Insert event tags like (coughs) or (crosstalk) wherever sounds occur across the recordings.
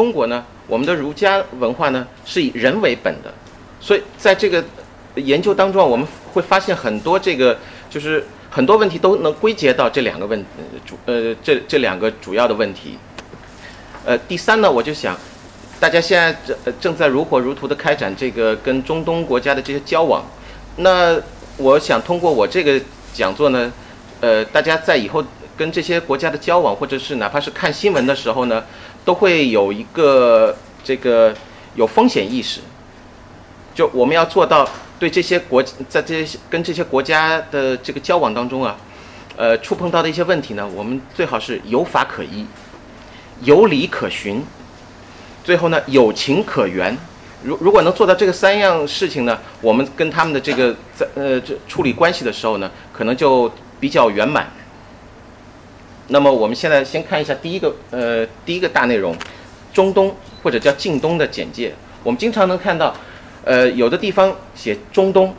中国呢，我们的儒家文化呢是以人为本的，所以在这个研究当中，我们会发现很多这个就是很多问题都能归结到这两个问主呃这这两个主要的问题。呃，第三呢，我就想大家现在正正在如火如荼的开展这个跟中东国家的这些交往，那我想通过我这个讲座呢，呃，大家在以后跟这些国家的交往，或者是哪怕是看新闻的时候呢。都会有一个这个有风险意识，就我们要做到对这些国在这些跟这些国家的这个交往当中啊，呃，触碰到的一些问题呢，我们最好是有法可依，有理可循，最后呢有情可原。如如果能做到这个三样事情呢，我们跟他们的这个在呃这处理关系的时候呢，可能就比较圆满。那么我们现在先看一下第一个，呃，第一个大内容，中东或者叫近东的简介。我们经常能看到，呃，有的地方写中东，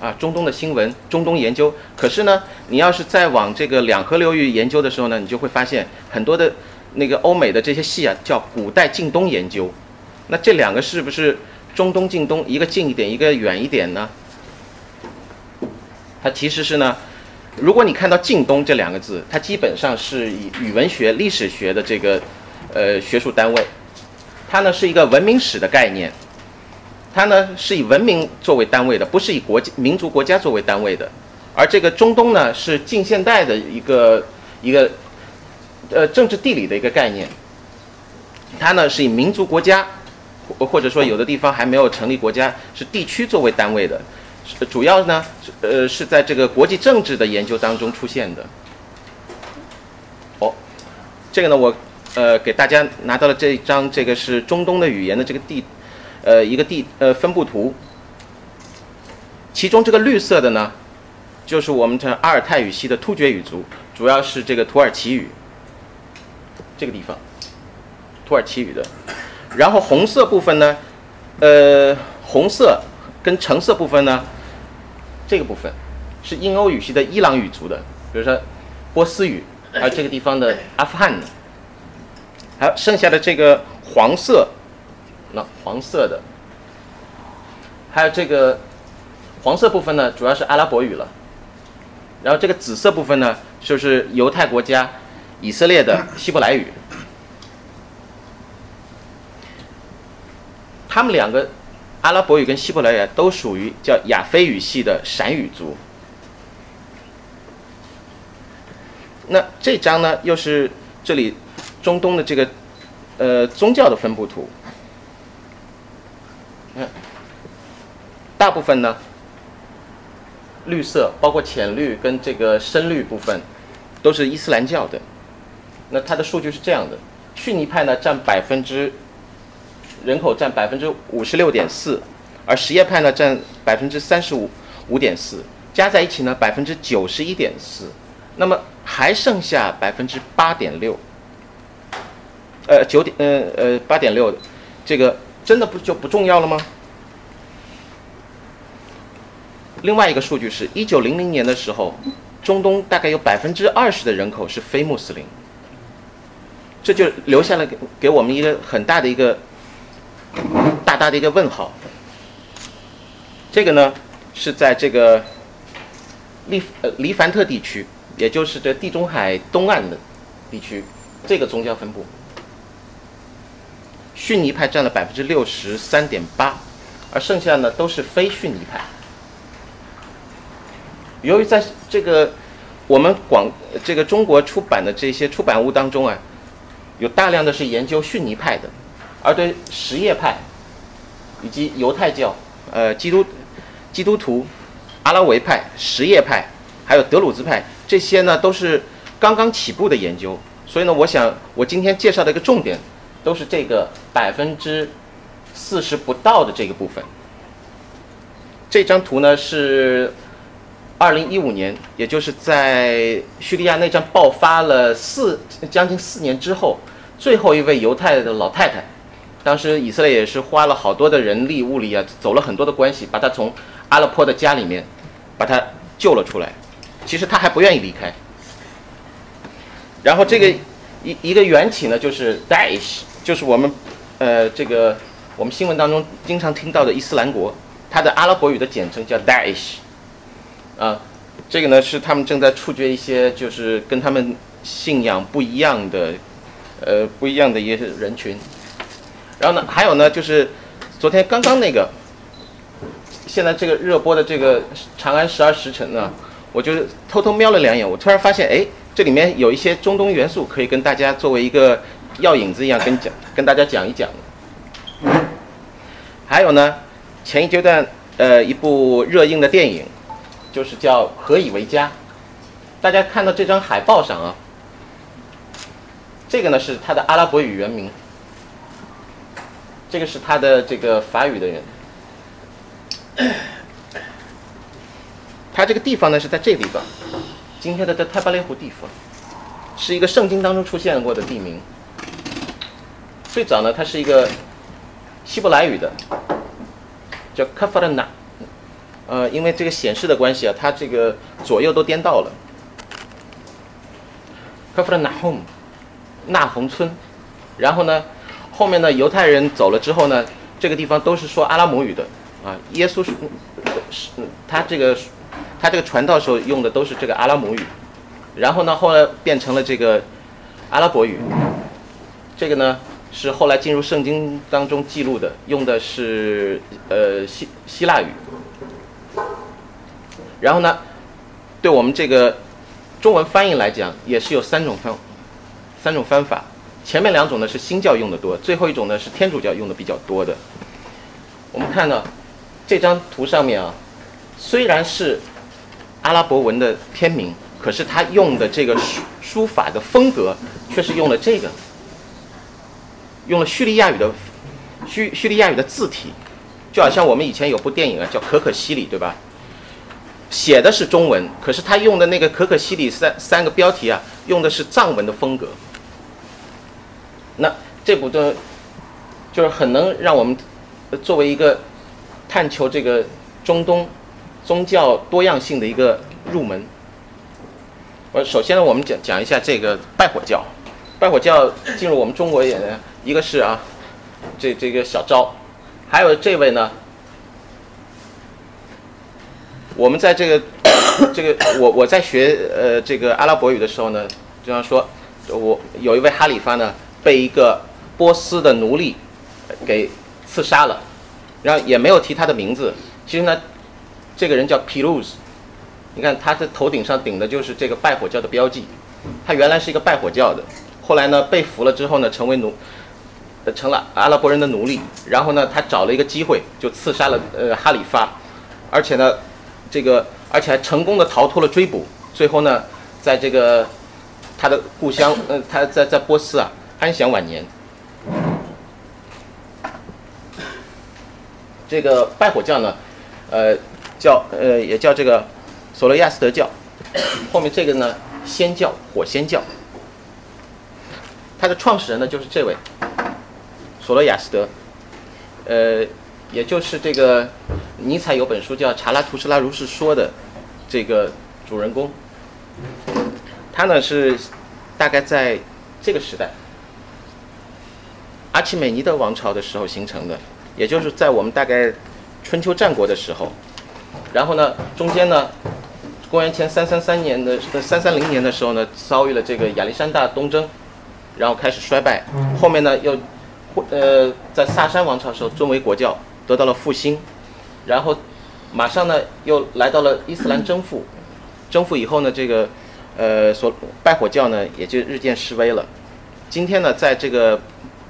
啊，中东的新闻、中东研究。可是呢，你要是再往这个两河流域研究的时候呢，你就会发现很多的那个欧美的这些系啊，叫古代近东研究。那这两个是不是中东近东，一个近一点，一个远一点呢？它其实是呢。如果你看到“近东”这两个字，它基本上是以语文学、历史学的这个呃学术单位，它呢是一个文明史的概念，它呢是以文明作为单位的，不是以国家民族国家作为单位的。而这个中东呢是近现代的一个一个呃政治地理的一个概念，它呢是以民族国家或或者说有的地方还没有成立国家，是地区作为单位的。主要呢，呃，是在这个国际政治的研究当中出现的。哦，这个呢，我呃给大家拿到了这一张，这个是中东的语言的这个地，呃，一个地呃分布图。其中这个绿色的呢，就是我们的阿尔泰语系的突厥语族，主要是这个土耳其语。这个地方，土耳其语的。然后红色部分呢，呃，红色跟橙色部分呢。这个部分是印欧语系的伊朗语族的，比如说波斯语，还有这个地方的阿富汗的，还有剩下的这个黄色，那黄色的，还有这个黄色部分呢，主要是阿拉伯语了。然后这个紫色部分呢，就是犹太国家以色列的希伯来语。他们两个。阿拉伯语跟希伯来语都属于叫亚非语系的闪语族。那这张呢，又是这里中东的这个呃宗教的分布图。看，大部分呢绿色，包括浅绿跟这个深绿部分，都是伊斯兰教的。那它的数据是这样的：逊尼派呢占百分之。人口占百分之五十六点四，而什叶派呢占百分之三十五五点四，加在一起呢百分之九十一点四，那么还剩下百分之八点六，呃九点呃呃八点六，这个真的不就不重要了吗？另外一个数据是一九零零年的时候，中东大概有百分之二十的人口是非穆斯林，这就留下了给给我们一个很大的一个。大大的一个问号。这个呢，是在这个利呃黎凡特地区，也就是这地中海东岸的地区，这个宗教分布，逊尼派占了百分之六十三点八，而剩下呢都是非逊尼派。由于在这个我们广这个中国出版的这些出版物当中啊，有大量的是研究逊尼派的。而对什叶派，以及犹太教、呃基督、基督徒、阿拉维派、什叶派，还有德鲁兹派，这些呢都是刚刚起步的研究。所以呢，我想我今天介绍的一个重点，都是这个百分之四十不到的这个部分。这张图呢是二零一五年，也就是在叙利亚内战爆发了四将近四年之后，最后一位犹太的老太太。当时以色列也是花了好多的人力物力啊，走了很多的关系，把他从阿勒颇的家里面把他救了出来。其实他还不愿意离开。然后这个一一个缘起呢，就是 Daesh，就是我们呃这个我们新闻当中经常听到的伊斯兰国，它的阿拉伯语的简称叫 Daesh。啊，这个呢是他们正在处决一些就是跟他们信仰不一样的呃不一样的一些人群。然后呢，还有呢，就是昨天刚刚那个，现在这个热播的这个《长安十二时辰》呢，我就偷偷瞄了两眼，我突然发现，哎，这里面有一些中东元素，可以跟大家作为一个药引子一样跟讲，跟大家讲一讲。还有呢，前一阶段呃一部热映的电影，就是叫《何以为家》，大家看到这张海报上啊，这个呢是它的阿拉伯语原名。这个是他的这个法语的人，(coughs) 他这个地方呢是在这个地方，今天的在泰巴列湖地方，是一个圣经当中出现过的地名。最早呢，它是一个希伯来语的，叫 k a f a r n a，呃，因为这个显示的关系啊，它这个左右都颠倒了。k a f a r n a h o m 纳红村，然后呢？后面呢，犹太人走了之后呢，这个地方都是说阿拉姆语的啊。耶稣是是他这个他这个传道时候用的都是这个阿拉姆语，然后呢，后来变成了这个阿拉伯语。这个呢是后来进入圣经当中记录的，用的是呃希希腊语。然后呢，对我们这个中文翻译来讲，也是有三种方三种方法。前面两种呢是新教用的多，最后一种呢是天主教用的比较多的。我们看到这张图上面啊，虽然是阿拉伯文的片名，可是他用的这个书书法的风格却是用了这个，用了叙利亚语的叙叙利亚语的字体，就好像我们以前有部电影啊叫《可可西里》，对吧？写的是中文，可是他用的那个《可可西里》三三个标题啊，用的是藏文的风格。那这部的，就是很能让我们作为一个探求这个中东宗教多样性的一个入门。我，首先呢，我们讲讲一下这个拜火教。拜火教进入我们中国也，一个是啊，这这个小昭，还有这位呢，我们在这个这个我我在学呃这个阿拉伯语的时候呢，就像说，我有一位哈里发呢。被一个波斯的奴隶给刺杀了，然后也没有提他的名字。其实呢，这个人叫皮鲁斯你看他的头顶上顶的就是这个拜火教的标记。他原来是一个拜火教的，后来呢被俘了之后呢，成为奴，成了阿拉伯人的奴隶。然后呢，他找了一个机会就刺杀了呃哈里发，而且呢，这个而且还成功的逃脱了追捕。最后呢，在这个他的故乡，呃，他在在波斯啊。安享晚年。这个拜火教呢，呃，叫呃也叫这个索罗亚斯德教。后面这个呢，仙教火仙教。它的创始人呢就是这位索罗亚斯德，呃，也就是这个尼采有本书叫《查拉图斯拉如是说》的这个主人公。他呢是大概在这个时代。阿契美尼德王朝的时候形成的，也就是在我们大概春秋战国的时候，然后呢，中间呢，公元前三三三年的三三零年的时候呢，遭遇了这个亚历山大东征，然后开始衰败，后面呢又，呃，在萨珊王朝的时候尊为国教，得到了复兴，然后马上呢又来到了伊斯兰征服，征服以后呢，这个呃所拜火教呢也就日渐式微了，今天呢在这个。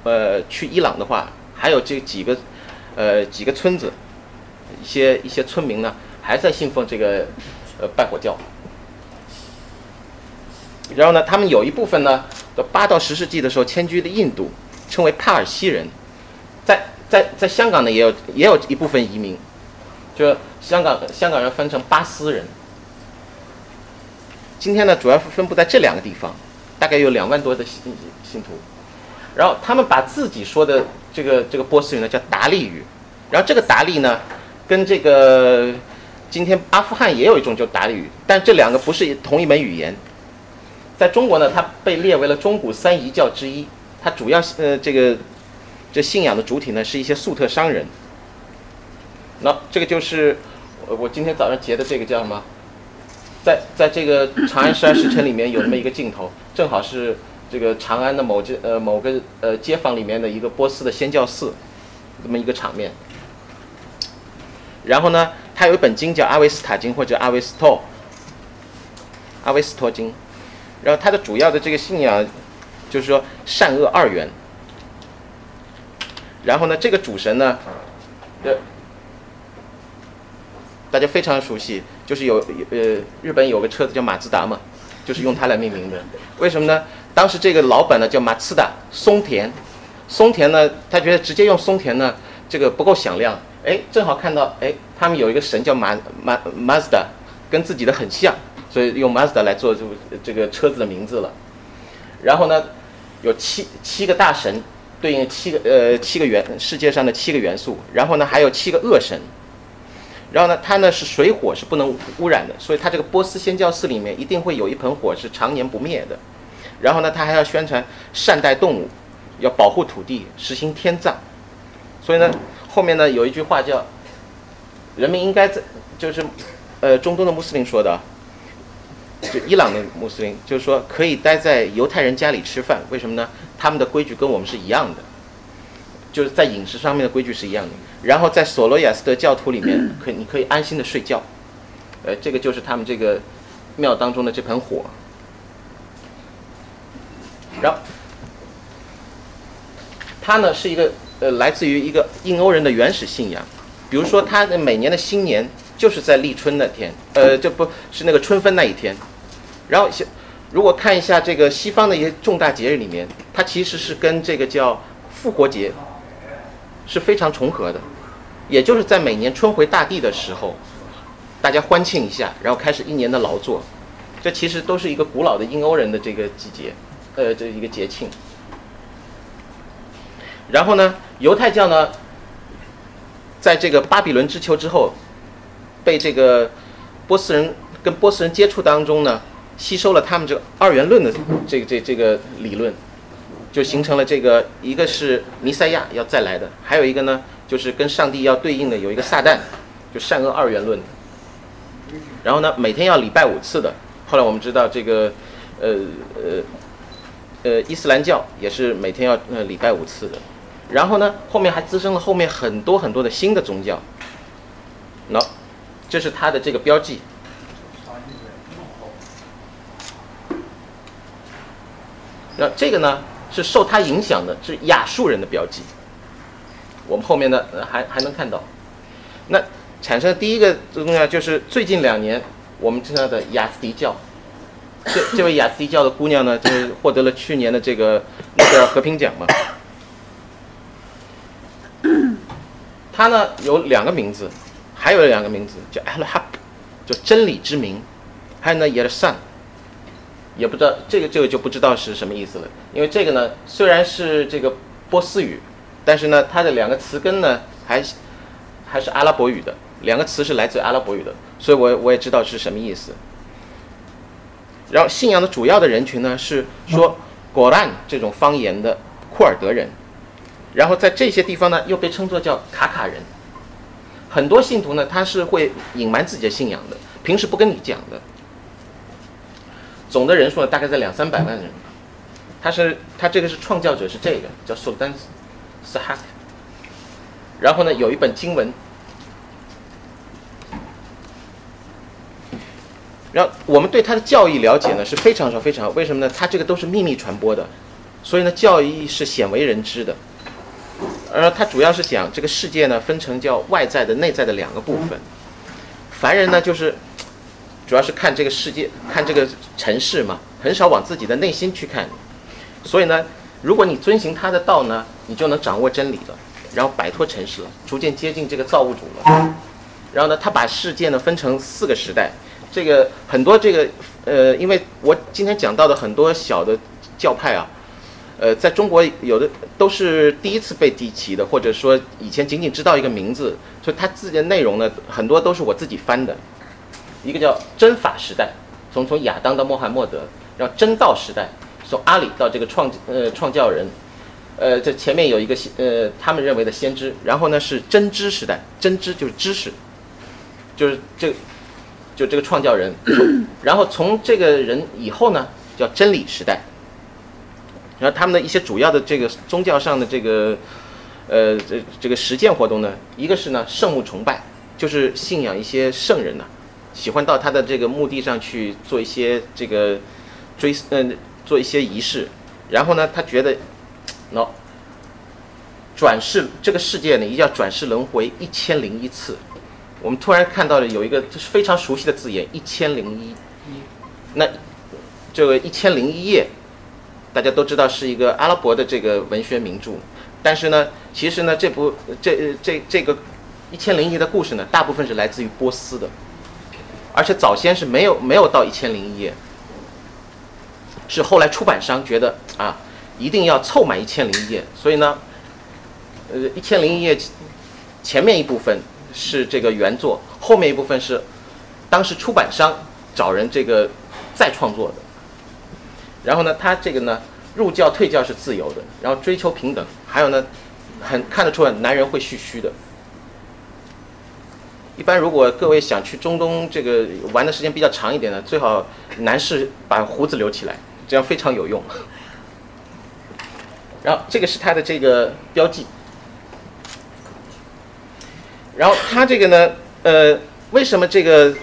呃，去伊朗的话，还有这几个，呃，几个村子，一些一些村民呢，还在信奉这个，呃，拜火教。然后呢，他们有一部分呢，到八到十世纪的时候迁居的印度，称为帕尔西人，在在在香港呢也有也有一部分移民，就香港香港人分成巴斯人。今天呢，主要是分布在这两个地方，大概有两万多的信信徒。然后他们把自己说的这个这个波斯语呢叫达利语，然后这个达利呢跟这个今天阿富汗也有一种叫达利语，但这两个不是同一门语言。在中国呢，它被列为了中古三遗教之一。它主要呃这个这信仰的主体呢是一些粟特商人。那这个就是我我今天早上截的这个叫什么？在在这个《长安十二时辰》里面有那么一个镜头，正好是这个长安的某街呃某个呃街坊里面的一个波斯的仙教寺，这么一个场面。然后呢，他有一本经叫《阿维斯塔经》或者《阿维斯托》，《阿维斯托经》。然后它的主要的这个信仰就是说善恶二元。然后呢，这个主神呢，呃，大家非常熟悉，就是有呃日本有个车子叫马自达嘛，就是用它来命名的。为什么呢？当时这个老板呢叫马自达松田，松田呢他觉得直接用松田呢这个不够响亮，哎，正好看到哎他们有一个神叫马马马自达，跟自己的很像。所以用 Mazda 来做这这个车子的名字了，然后呢，有七七个大神，对应七个呃七个元世界上的七个元素，然后呢还有七个恶神，然后呢它呢是水火是不能污染的，所以它这个波斯仙教寺里面一定会有一盆火是常年不灭的，然后呢他还要宣传善待动物，要保护土地，实行天葬，所以呢后面呢有一句话叫，人们应该在就是呃中东的穆斯林说的。就伊朗的穆斯林，就是说可以待在犹太人家里吃饭，为什么呢？他们的规矩跟我们是一样的，就是在饮食上面的规矩是一样的。然后在索罗亚斯德教徒里面，可你可以安心的睡觉，呃，这个就是他们这个庙当中的这盆火。然后，它呢是一个呃来自于一个印欧人的原始信仰，比如说他的每年的新年就是在立春那天，呃，这不是那个春分那一天。然后，如果看一下这个西方的一些重大节日里面，它其实是跟这个叫复活节是非常重合的，也就是在每年春回大地的时候，大家欢庆一下，然后开始一年的劳作。这其实都是一个古老的印欧人的这个季节，呃，这一个节庆。然后呢，犹太教呢，在这个巴比伦之囚之后，被这个波斯人跟波斯人接触当中呢。吸收了他们这个二元论的这个这这个理论，就形成了这个一个是弥赛亚要再来的，还有一个呢就是跟上帝要对应的有一个撒旦，就善恶二元论。然后呢每天要礼拜五次的，后来我们知道这个呃呃呃伊斯兰教也是每天要呃礼拜五次的，然后呢后面还滋生了后面很多很多的新的宗教。那这是它的这个标记。那这个呢是受它影响的，是亚述人的标记。我们后面呢还还能看到，那产生第一个东西就是最近两年我们知道的雅斯迪教。这这位雅斯迪教的姑娘呢，就是获得了去年的这个诺贝尔和平奖嘛。(coughs) 她呢有两个名字，还有两个名字叫 Al Haq，就真理之名，还有呢 Yersan。也不知道这个这个就不知道是什么意思了，因为这个呢虽然是这个波斯语，但是呢它的两个词根呢还还是阿拉伯语的，两个词是来自阿拉伯语的，所以我我也知道是什么意思。然后信仰的主要的人群呢是说果兰这种方言的库尔德人，然后在这些地方呢又被称作叫卡卡人，很多信徒呢他是会隐瞒自己的信仰的，平时不跟你讲的。总的人数呢，大概在两三百万人。他是他这个是创教者，是这个叫 Sultan Sahak。然后呢，有一本经文。然后我们对他的教义了解呢是非常少非常少。为什么呢？他这个都是秘密传播的，所以呢，教义是鲜为人知的。而他主要是讲这个世界呢分成叫外在的、内在的两个部分。凡人呢就是。主要是看这个世界，看这个城市嘛，很少往自己的内心去看。所以呢，如果你遵循他的道呢，你就能掌握真理了，然后摆脱尘世了，逐渐接近这个造物主了。然后呢，他把世界呢分成四个时代，这个很多这个呃，因为我今天讲到的很多小的教派啊，呃，在中国有的都是第一次被提起的，或者说以前仅仅知道一个名字，所以他自己的内容呢，很多都是我自己翻的。一个叫真法时代，从从亚当到穆罕默德，然后真道时代，从阿里到这个创呃创教人，呃，这前面有一个呃他们认为的先知，然后呢是真知时代，真知就是知识。就是这，就这个创造人，(clears throat) 然后从这个人以后呢，叫真理时代。然后他们的一些主要的这个宗教上的这个，呃，这这个实践活动呢，一个是呢圣物崇拜，就是信仰一些圣人呢，喜欢到他的这个墓地上去做一些这个追嗯做一些仪式，然后呢他觉得，喏，转世这个世界呢一定要转世轮回一千零一次。我们突然看到了有一个就是非常熟悉的字眼“一千零一”，那这个“一千零一夜”，大家都知道是一个阿拉伯的这个文学名著，但是呢，其实呢，这部这这这个“一千零一夜”的故事呢，大部分是来自于波斯的，而且早先是没有没有到“一千零一夜”，是后来出版商觉得啊，一定要凑满“一千零一夜”，所以呢，呃，“一千零一夜”前面一部分。是这个原作，后面一部分是当时出版商找人这个再创作的。然后呢，他这个呢，入教退教是自由的，然后追求平等，还有呢，很看得出来男人会蓄须的。一般如果各位想去中东这个玩的时间比较长一点的，最好男士把胡子留起来，这样非常有用。然后这个是他的这个标记。然后他这个呢，呃，为什么这个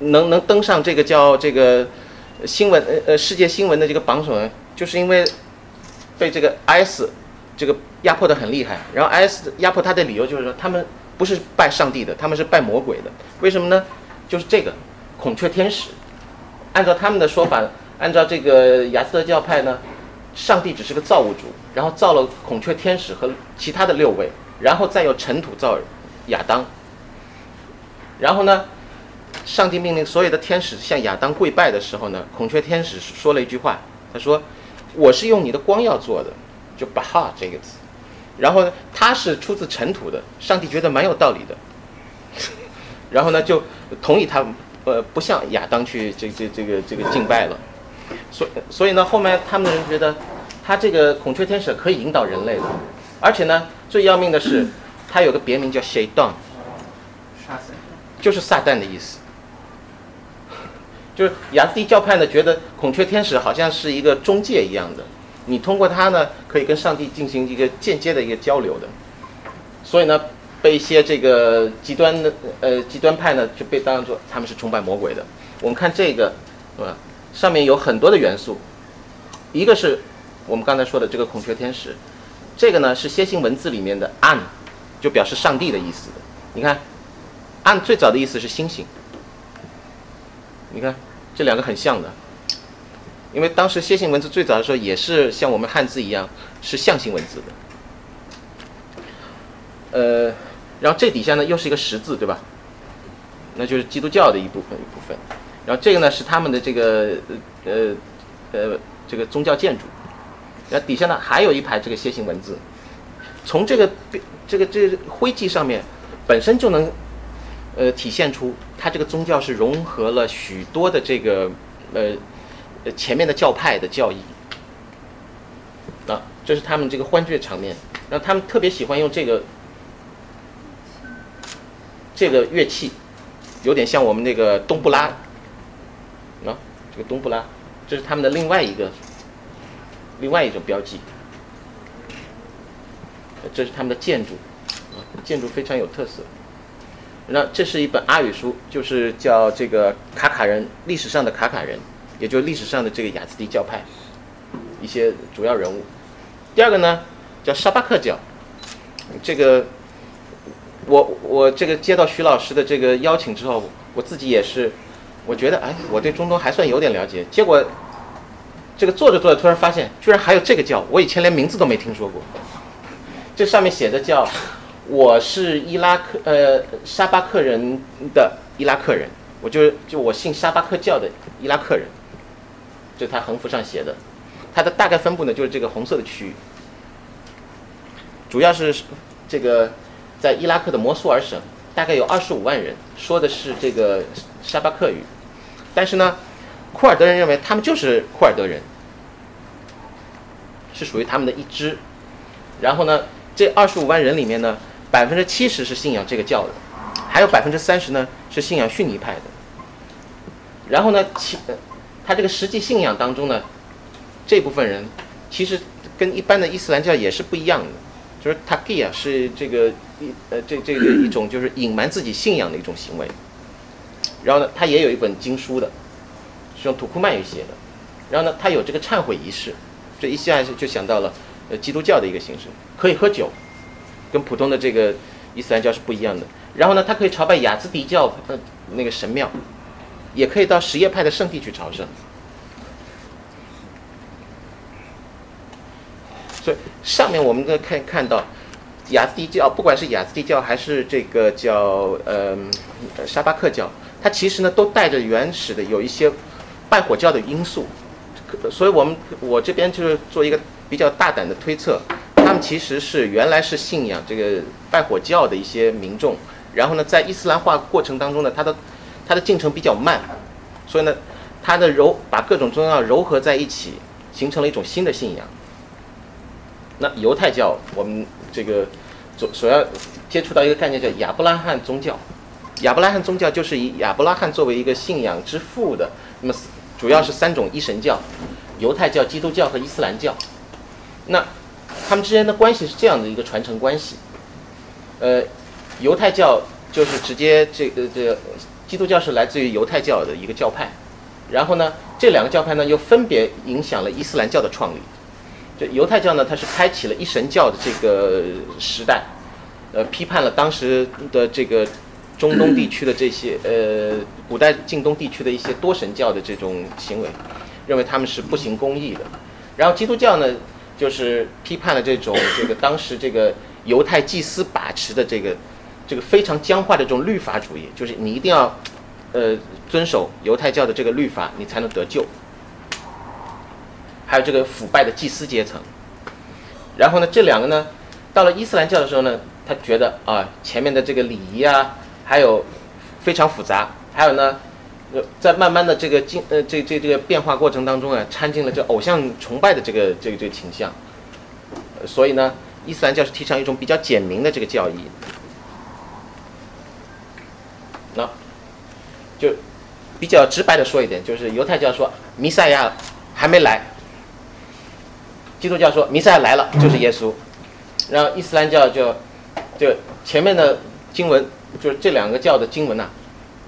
能能登上这个叫这个新闻呃呃世界新闻的这个榜首呢？就是因为被这个 IS 这个压迫的很厉害。然后 IS 压迫他的理由就是说，他们不是拜上帝的，他们是拜魔鬼的。为什么呢？就是这个孔雀天使。按照他们的说法，按照这个亚斯德教派呢，上帝只是个造物主，然后造了孔雀天使和其他的六位，然后再由尘土造人。亚当，然后呢？上帝命令所有的天使向亚当跪拜的时候呢，孔雀天使说了一句话，他说：“我是用你的光耀做的，就巴哈这个词。然后呢，他是出自尘土的，上帝觉得蛮有道理的。(laughs) 然后呢，就同意他，呃，不向亚当去这这这个这个敬拜了。所所以呢，后面他们的人觉得，他这个孔雀天使可以引导人类的，而且呢，最要命的是。他有个别名叫 Shaitan，就是撒旦的意思。(laughs) 就是亚斯蒂教派呢，觉得孔雀天使好像是一个中介一样的，你通过它呢，可以跟上帝进行一个间接的一个交流的。所以呢，被一些这个极端的呃极端派呢，就被当作他们是崇拜魔鬼的。我们看这个，呃？上面有很多的元素，一个是我们刚才说的这个孔雀天使，这个呢是楔形文字里面的暗。就表示上帝的意思的，你看，按最早的意思是星星。你看这两个很像的，因为当时楔形文字最早的时候也是像我们汉字一样是象形文字的。呃，然后这底下呢又是一个十字，对吧？那就是基督教的一部分一部分。然后这个呢是他们的这个呃呃这个宗教建筑。然后底下呢还有一排这个楔形文字，从这个。这个这个徽记上面本身就能呃体现出它这个宗教是融合了许多的这个呃前面的教派的教义啊，这是他们这个欢聚的场面，然后他们特别喜欢用这个这个乐器，有点像我们那个冬不拉啊，这个冬不拉，这是他们的另外一个另外一种标记。这是他们的建筑，啊，建筑非常有特色。那这是一本阿语书，就是叫这个卡卡人历史上的卡卡人，也就是历史上的这个雅兹迪教派一些主要人物。第二个呢，叫沙巴克教。这个我我这个接到徐老师的这个邀请之后，我自己也是，我觉得哎，我对中东还算有点了解。结果这个做着做着突然发现，居然还有这个教，我以前连名字都没听说过。这上面写的叫“我是伊拉克呃沙巴克人的伊拉克人”，我就就我信沙巴克教的伊拉克人，这他横幅上写的。它的大概分布呢，就是这个红色的区域，主要是这个在伊拉克的摩苏尔省，大概有二十五万人，说的是这个沙巴克语，但是呢。库尔德人认为他们就是库尔德人，是属于他们的一支。然后呢，这二十五万人里面呢，百分之七十是信仰这个教的，还有百分之三十呢是信仰逊尼派的。然后呢，其他这个实际信仰当中呢，这部分人其实跟一般的伊斯兰教也是不一样的，就是塔吉啊是这个一呃这这个一种就是隐瞒自己信仰的一种行为。然后呢，他也有一本经书的。是用土库曼语写的，然后呢，他有这个忏悔仪式，这一下就想到了，呃，基督教的一个形式，可以喝酒，跟普通的这个伊斯兰教是不一样的。然后呢，它可以朝拜雅兹迪教呃那个神庙，也可以到什叶派的圣地去朝圣。所以上面我们可看看到，雅兹迪教，不管是雅兹迪教还是这个叫呃沙巴克教，它其实呢都带着原始的有一些。拜火教的因素，所以我们我这边就是做一个比较大胆的推测，他们其实是原来是信仰这个拜火教的一些民众，然后呢，在伊斯兰化过程当中呢，它的它的进程比较慢，所以呢，它的柔把各种宗教糅合在一起，形成了一种新的信仰。那犹太教，我们这个所所要接触到一个概念叫亚伯拉罕宗教，亚伯拉罕宗教就是以亚伯拉罕作为一个信仰之父的，那么。主要是三种一神教：犹太教、基督教和伊斯兰教。那他们之间的关系是这样的一个传承关系。呃，犹太教就是直接这个这个，基督教是来自于犹太教的一个教派。然后呢，这两个教派呢又分别影响了伊斯兰教的创立。这犹太教呢，它是开启了一神教的这个时代，呃，批判了当时的这个。中东地区的这些呃，古代近东地区的一些多神教的这种行为，认为他们是不行公义的。然后基督教呢，就是批判了这种这个当时这个犹太祭司把持的这个这个非常僵化的这种律法主义，就是你一定要呃遵守犹太教的这个律法，你才能得救。还有这个腐败的祭司阶层。然后呢，这两个呢，到了伊斯兰教的时候呢，他觉得啊，前面的这个礼仪啊。还有非常复杂，还有呢，在慢慢的这个进呃这这这个变化过程当中啊，掺进了这偶像崇拜的这个这个这个倾向，所以呢，伊斯兰教是提倡一种比较简明的这个教义。那就比较直白的说一点，就是犹太教说弥赛亚还没来，基督教说弥赛亚来了就是耶稣，然后伊斯兰教就就前面的经文。就是这两个教的经文呐，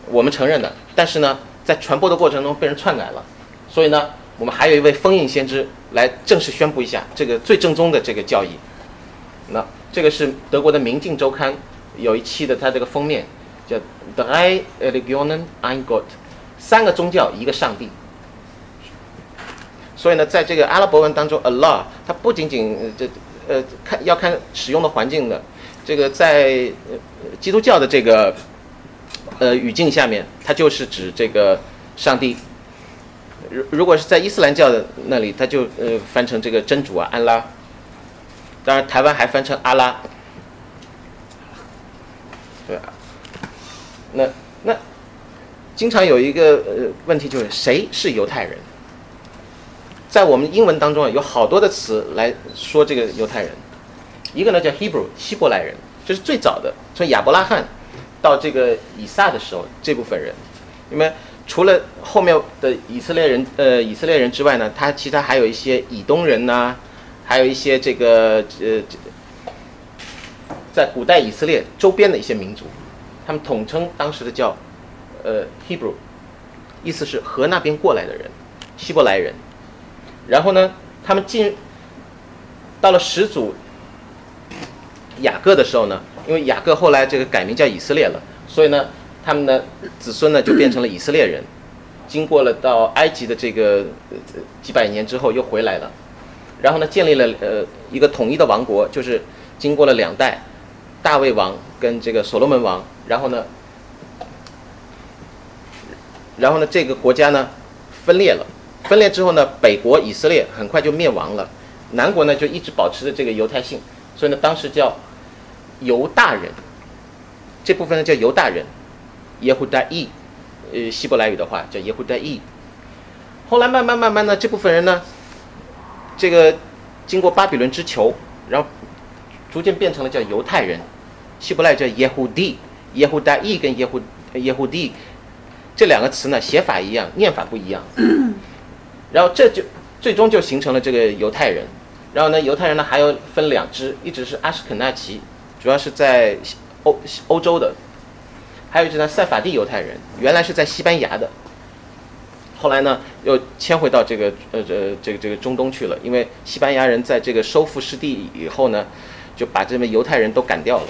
我们承认的，但是呢，在传播的过程中被人篡改了，所以呢，我们还有一位封印先知来正式宣布一下这个最正宗的这个教义。那这个是德国的《明镜周刊》有一期的它这个封面叫 “Drei Religionen ein Gott”，三个宗教一个上帝。所以呢，在这个阿拉伯文当中，Allah 它不仅仅这呃看要看使用的环境的。这个在基督教的这个呃语境下面，它就是指这个上帝。如如果是在伊斯兰教的那里，它就呃翻成这个真主啊，安拉。当然，台湾还翻成阿拉。对啊。那那经常有一个呃问题就是谁是犹太人？在我们英文当中啊，有好多的词来说这个犹太人。一个呢叫 Hebrew 希伯来人，这是最早的，从亚伯拉罕到这个以撒的时候，这部分人，因为除了后面的以色列人，呃，以色列人之外呢，他其他还有一些以东人呐，还有一些这个呃，在古代以色列周边的一些民族，他们统称当时的叫呃 Hebrew，意思是河那边过来的人，希伯来人。然后呢，他们进到了始祖。雅各的时候呢，因为雅各后来这个改名叫以色列了，所以呢，他们的子孙呢就变成了以色列人。经过了到埃及的这个几百年之后又回来了，然后呢建立了呃一个统一的王国，就是经过了两代，大卫王跟这个所罗门王，然后呢，然后呢这个国家呢分裂了，分裂之后呢北国以色列很快就灭亡了，南国呢就一直保持着这个犹太性，所以呢当时叫犹大人，这部分呢叫犹大人，耶胡大裔。呃，希伯来语的话叫耶户代裔。后来慢慢慢慢呢，这部分人呢，这个经过巴比伦之囚，然后逐渐变成了叫犹太人。希伯来叫耶户地，耶户代裔跟耶户耶户地这两个词呢，写法一样，念法不一样。(coughs) 然后这就最终就形成了这个犹太人。然后呢，犹太人呢还有分两支，一支是阿什肯纳奇，主要是在欧欧洲的。还有一支呢，塞法蒂犹太人，原来是在西班牙的，后来呢又迁回到这个呃呃这个这个中东去了，因为西班牙人在这个收复失地以后呢，就把这边犹太人都赶掉了。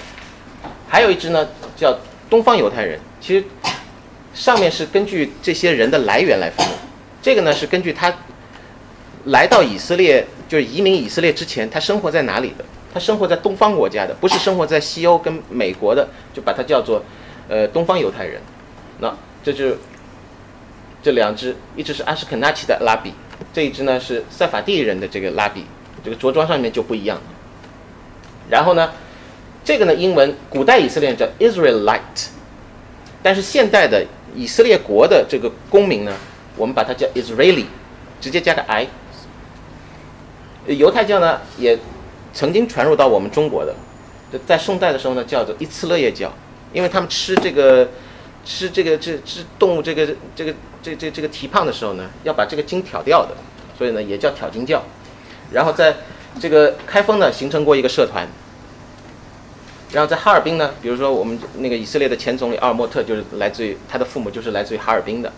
还有一支呢叫东方犹太人，其实上面是根据这些人的来源来分的，这个呢是根据他来到以色列，就是移民以色列之前，他生活在哪里的？他生活在东方国家的，不是生活在西欧跟美国的，就把它叫做。呃，东方犹太人，那这就这两只，一只是阿什肯纳奇的拉比，这一只呢是塞法蒂人的这个拉比，这个着装上面就不一样。然后呢，这个呢英文古代以色列叫 Israelite，但是现代的以色列国的这个公民呢，我们把它叫 Israeli，直接加个 i。犹太教呢也曾经传入到我们中国的，在宋代的时候呢叫做伊斯勒耶教。因为他们吃这个，吃这个这吃动物这个这个这这这个蹄膀的时候呢，要把这个筋挑掉的，所以呢也叫挑筋教。然后在这个开封呢形成过一个社团。然后在哈尔滨呢，比如说我们那个以色列的前总理阿尔莫特就是来自于他的父母就是来自于哈尔滨的。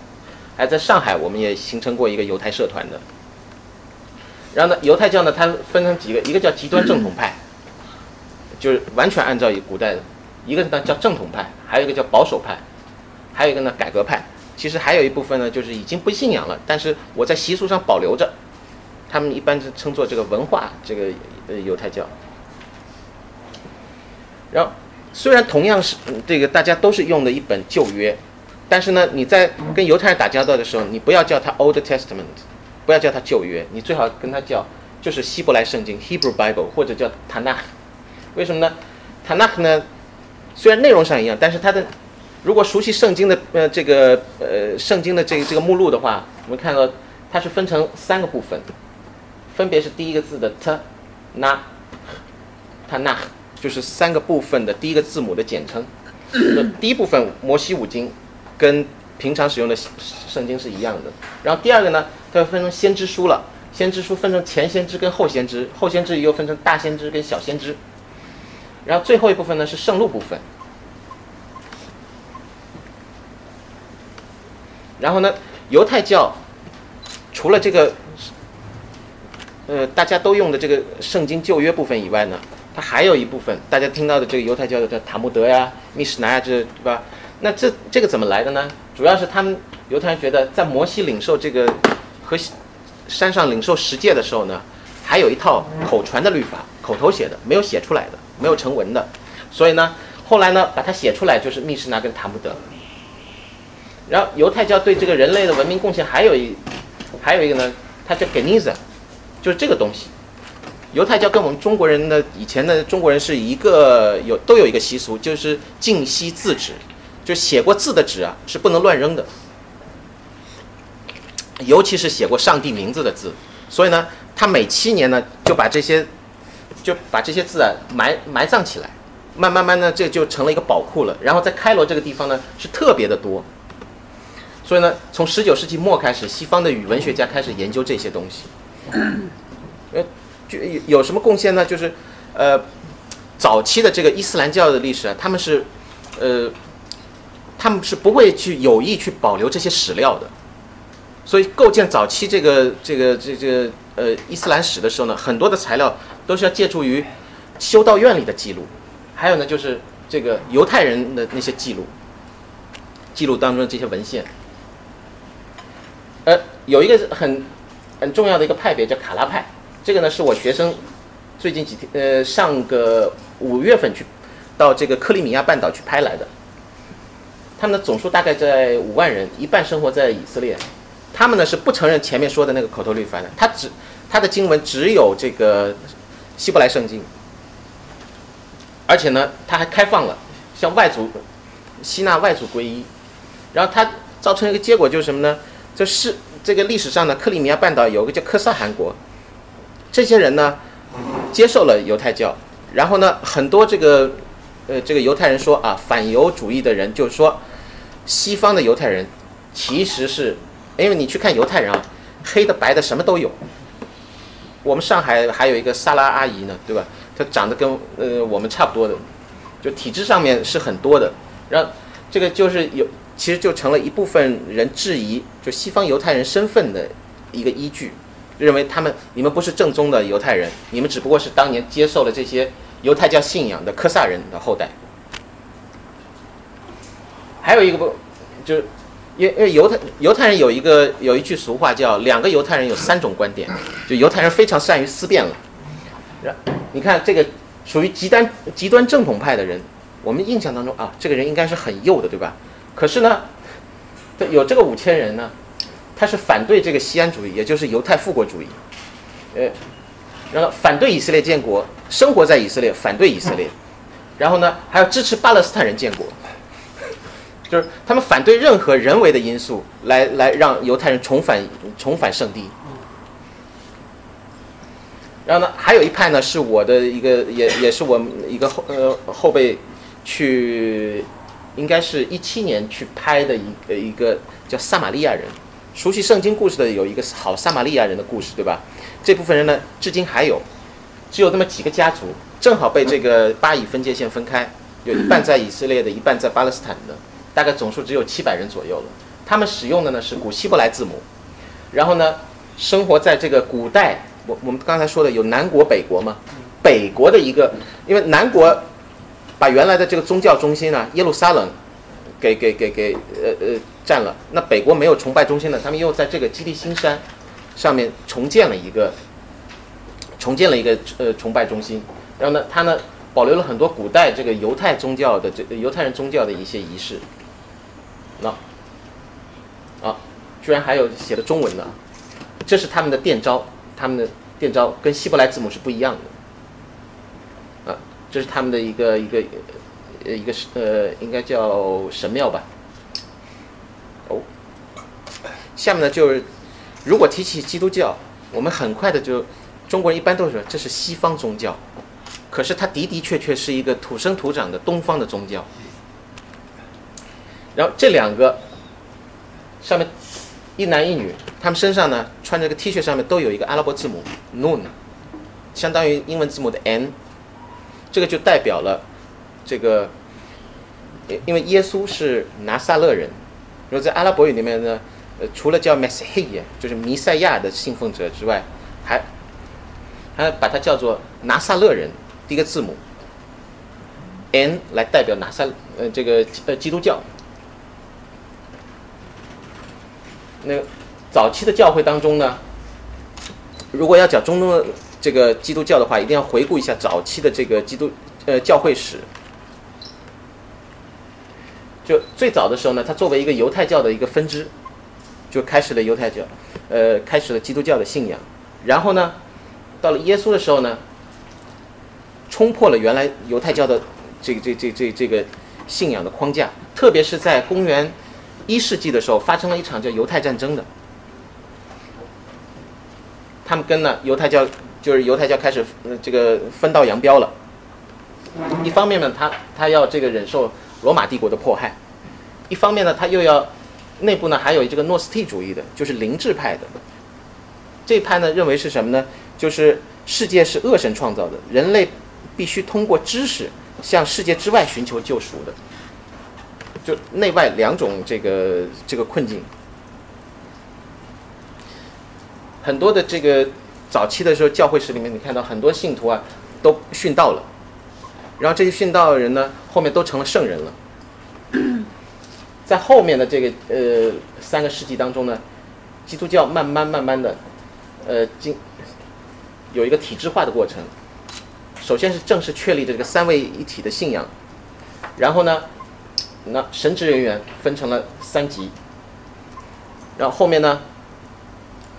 还在上海我们也形成过一个犹太社团的。然后呢犹太教呢它分成几个，一个叫极端正统派，就是完全按照以古代的。一个呢叫正统派，还有一个叫保守派，还有一个呢改革派。其实还有一部分呢，就是已经不信仰了，但是我在习俗上保留着。他们一般是称作这个文化这个呃犹太教。然后虽然同样是这个大家都是用的一本旧约，但是呢你在跟犹太人打交道的时候，你不要叫他 Old Testament，不要叫他旧约，你最好跟他叫就是希伯来圣经 Hebrew Bible 或者叫 Tanakh。为什么呢？Tanakh 呢？虽然内容上一样，但是它的，如果熟悉圣经的呃这个呃圣经的这个这个目录的话，我们看到它是分成三个部分，分别是第一个字的 t、na、ta、na，就是三个部分的第一个字母的简称。第一部分摩西五经跟平常使用的圣经是一样的。然后第二个呢，它又分成先知书了，先知书分成前先知跟后先知，后先知又分成大先知跟小先知。然后最后一部分呢是圣路部分。然后呢，犹太教除了这个呃大家都用的这个圣经旧约部分以外呢，它还有一部分大家听到的这个犹太教的叫塔木德呀、密什拿呀，这对吧？那这这个怎么来的呢？主要是他们犹太人觉得，在摩西领受这个和山上领受十诫的时候呢，还有一套口传的律法，口头写的，没有写出来的。没有成文的，所以呢，后来呢，把它写出来就是密室拿跟塔木德。然后犹太教对这个人类的文明贡献还有一，还有一个呢，它叫 Geniza，就是这个东西。犹太教跟我们中国人的以前的中国人是一个有都有一个习俗，就是敬惜自止，就写过字的纸啊是不能乱扔的，尤其是写过上帝名字的字。所以呢，他每七年呢就把这些。就把这些字啊埋埋葬起来，慢慢慢呢，这就成了一个宝库了。然后在开罗这个地方呢，是特别的多。所以呢，从十九世纪末开始，西方的语文学家开始研究这些东西。呃，就有什么贡献呢？就是，呃，早期的这个伊斯兰教的历史啊，他们是，呃，他们是不会去有意去保留这些史料的。所以构建早期这个这个这这呃伊斯兰史的时候呢，很多的材料。都是要借助于修道院里的记录，还有呢，就是这个犹太人的那些记录，记录当中的这些文献。呃有一个很很重要的一个派别叫卡拉派，这个呢是我学生最近几天呃上个五月份去到这个克里米亚半岛去拍来的。他们的总数大概在五万人，一半生活在以色列。他们呢是不承认前面说的那个口头律法的，他只他的经文只有这个希伯来圣经，而且呢他还开放了向外族吸纳外族皈依，然后他造成一个结果就是什么呢？就是这个历史上呢，克里米亚半岛有个叫科萨汗国，这些人呢接受了犹太教，然后呢很多这个呃这个犹太人说啊反犹主义的人就说。西方的犹太人其实是，因为你去看犹太人啊，黑的白的什么都有。我们上海还有一个萨拉阿姨呢，对吧？她长得跟呃我们差不多的，就体质上面是很多的。然后这个就是有，其实就成了一部分人质疑就西方犹太人身份的一个依据，认为他们你们不是正宗的犹太人，你们只不过是当年接受了这些犹太教信仰的科萨人的后代。还有一个不，就是因因为犹太犹太人有一个有一句俗话叫两个犹太人有三种观点，就犹太人非常善于思辨了。然你看这个属于极端极端正统派的人，我们印象当中啊，这个人应该是很右的，对吧？可是呢，有这个五千人呢，他是反对这个西安主义，也就是犹太复国主义，呃，然后反对以色列建国，生活在以色列，反对以色列，然后呢，还要支持巴勒斯坦人建国。就是他们反对任何人为的因素来来让犹太人重返重返圣地。然后呢，还有一派呢是我的一个也也是我一个后呃后辈去，应该是一七年去拍的一个一个叫撒玛利亚人，熟悉圣经故事的有一个好撒玛利亚人的故事，对吧？这部分人呢，至今还有，只有那么几个家族，正好被这个巴以分界线分开，有一半在以色列的，一半在巴勒斯坦的。大概总数只有七百人左右了。他们使用的呢是古希伯来字母，然后呢，生活在这个古代，我我们刚才说的有南国北国嘛，北国的一个，因为南国把原来的这个宗教中心呢耶路撒冷给给给给呃呃占了，那北国没有崇拜中心呢，他们又在这个基地新山上面重建了一个重建了一个呃崇拜中心，然后呢，他呢保留了很多古代这个犹太宗教的这犹太人宗教的一些仪式。那，啊，居然还有写的中文的，这是他们的电招，他们的电招跟希伯来字母是不一样的，啊，这是他们的一个一个呃一个是呃应该叫神庙吧，哦，下面呢就是如果提起基督教，我们很快的就中国人一般都是说这是西方宗教，可是它的的确确是一个土生土长的东方的宗教。然后这两个上面一男一女，他们身上呢穿着个 T 恤上面都有一个阿拉伯字母 noon，相当于英文字母的 N，这个就代表了这个，因为耶稣是拿撒勒人，然后在阿拉伯语里面呢，呃，除了叫 Messiah 就是弥赛亚的信奉者之外，还还把它叫做拿撒勒人，第一个字母 N 来代表拿撒呃这个呃基督教。那早期的教会当中呢，如果要讲中东的这个基督教的话，一定要回顾一下早期的这个基督呃教会史。就最早的时候呢，它作为一个犹太教的一个分支，就开始了犹太教，呃，开始了基督教的信仰。然后呢，到了耶稣的时候呢，冲破了原来犹太教的这个这这这这个信仰的框架，特别是在公元。一世纪的时候，发生了一场叫犹太战争的。他们跟呢犹太教，就是犹太教开始呃这个分道扬镳了。一方面呢，他他要这个忍受罗马帝国的迫害；一方面呢，他又要内部呢还有这个诺斯替主义的，就是灵智派的。这派呢认为是什么呢？就是世界是恶神创造的，人类必须通过知识向世界之外寻求救赎的。就内外两种这个这个困境，很多的这个早期的时候，教会史里面你看到很多信徒啊都殉道了，然后这些殉道的人呢，后面都成了圣人了。(clears throat) 在后面的这个呃三个世纪当中呢，基督教慢慢慢慢的，呃，经有一个体制化的过程。首先是正式确立这个三位一体的信仰，然后呢，那神职人员分成了三级，然后后面呢，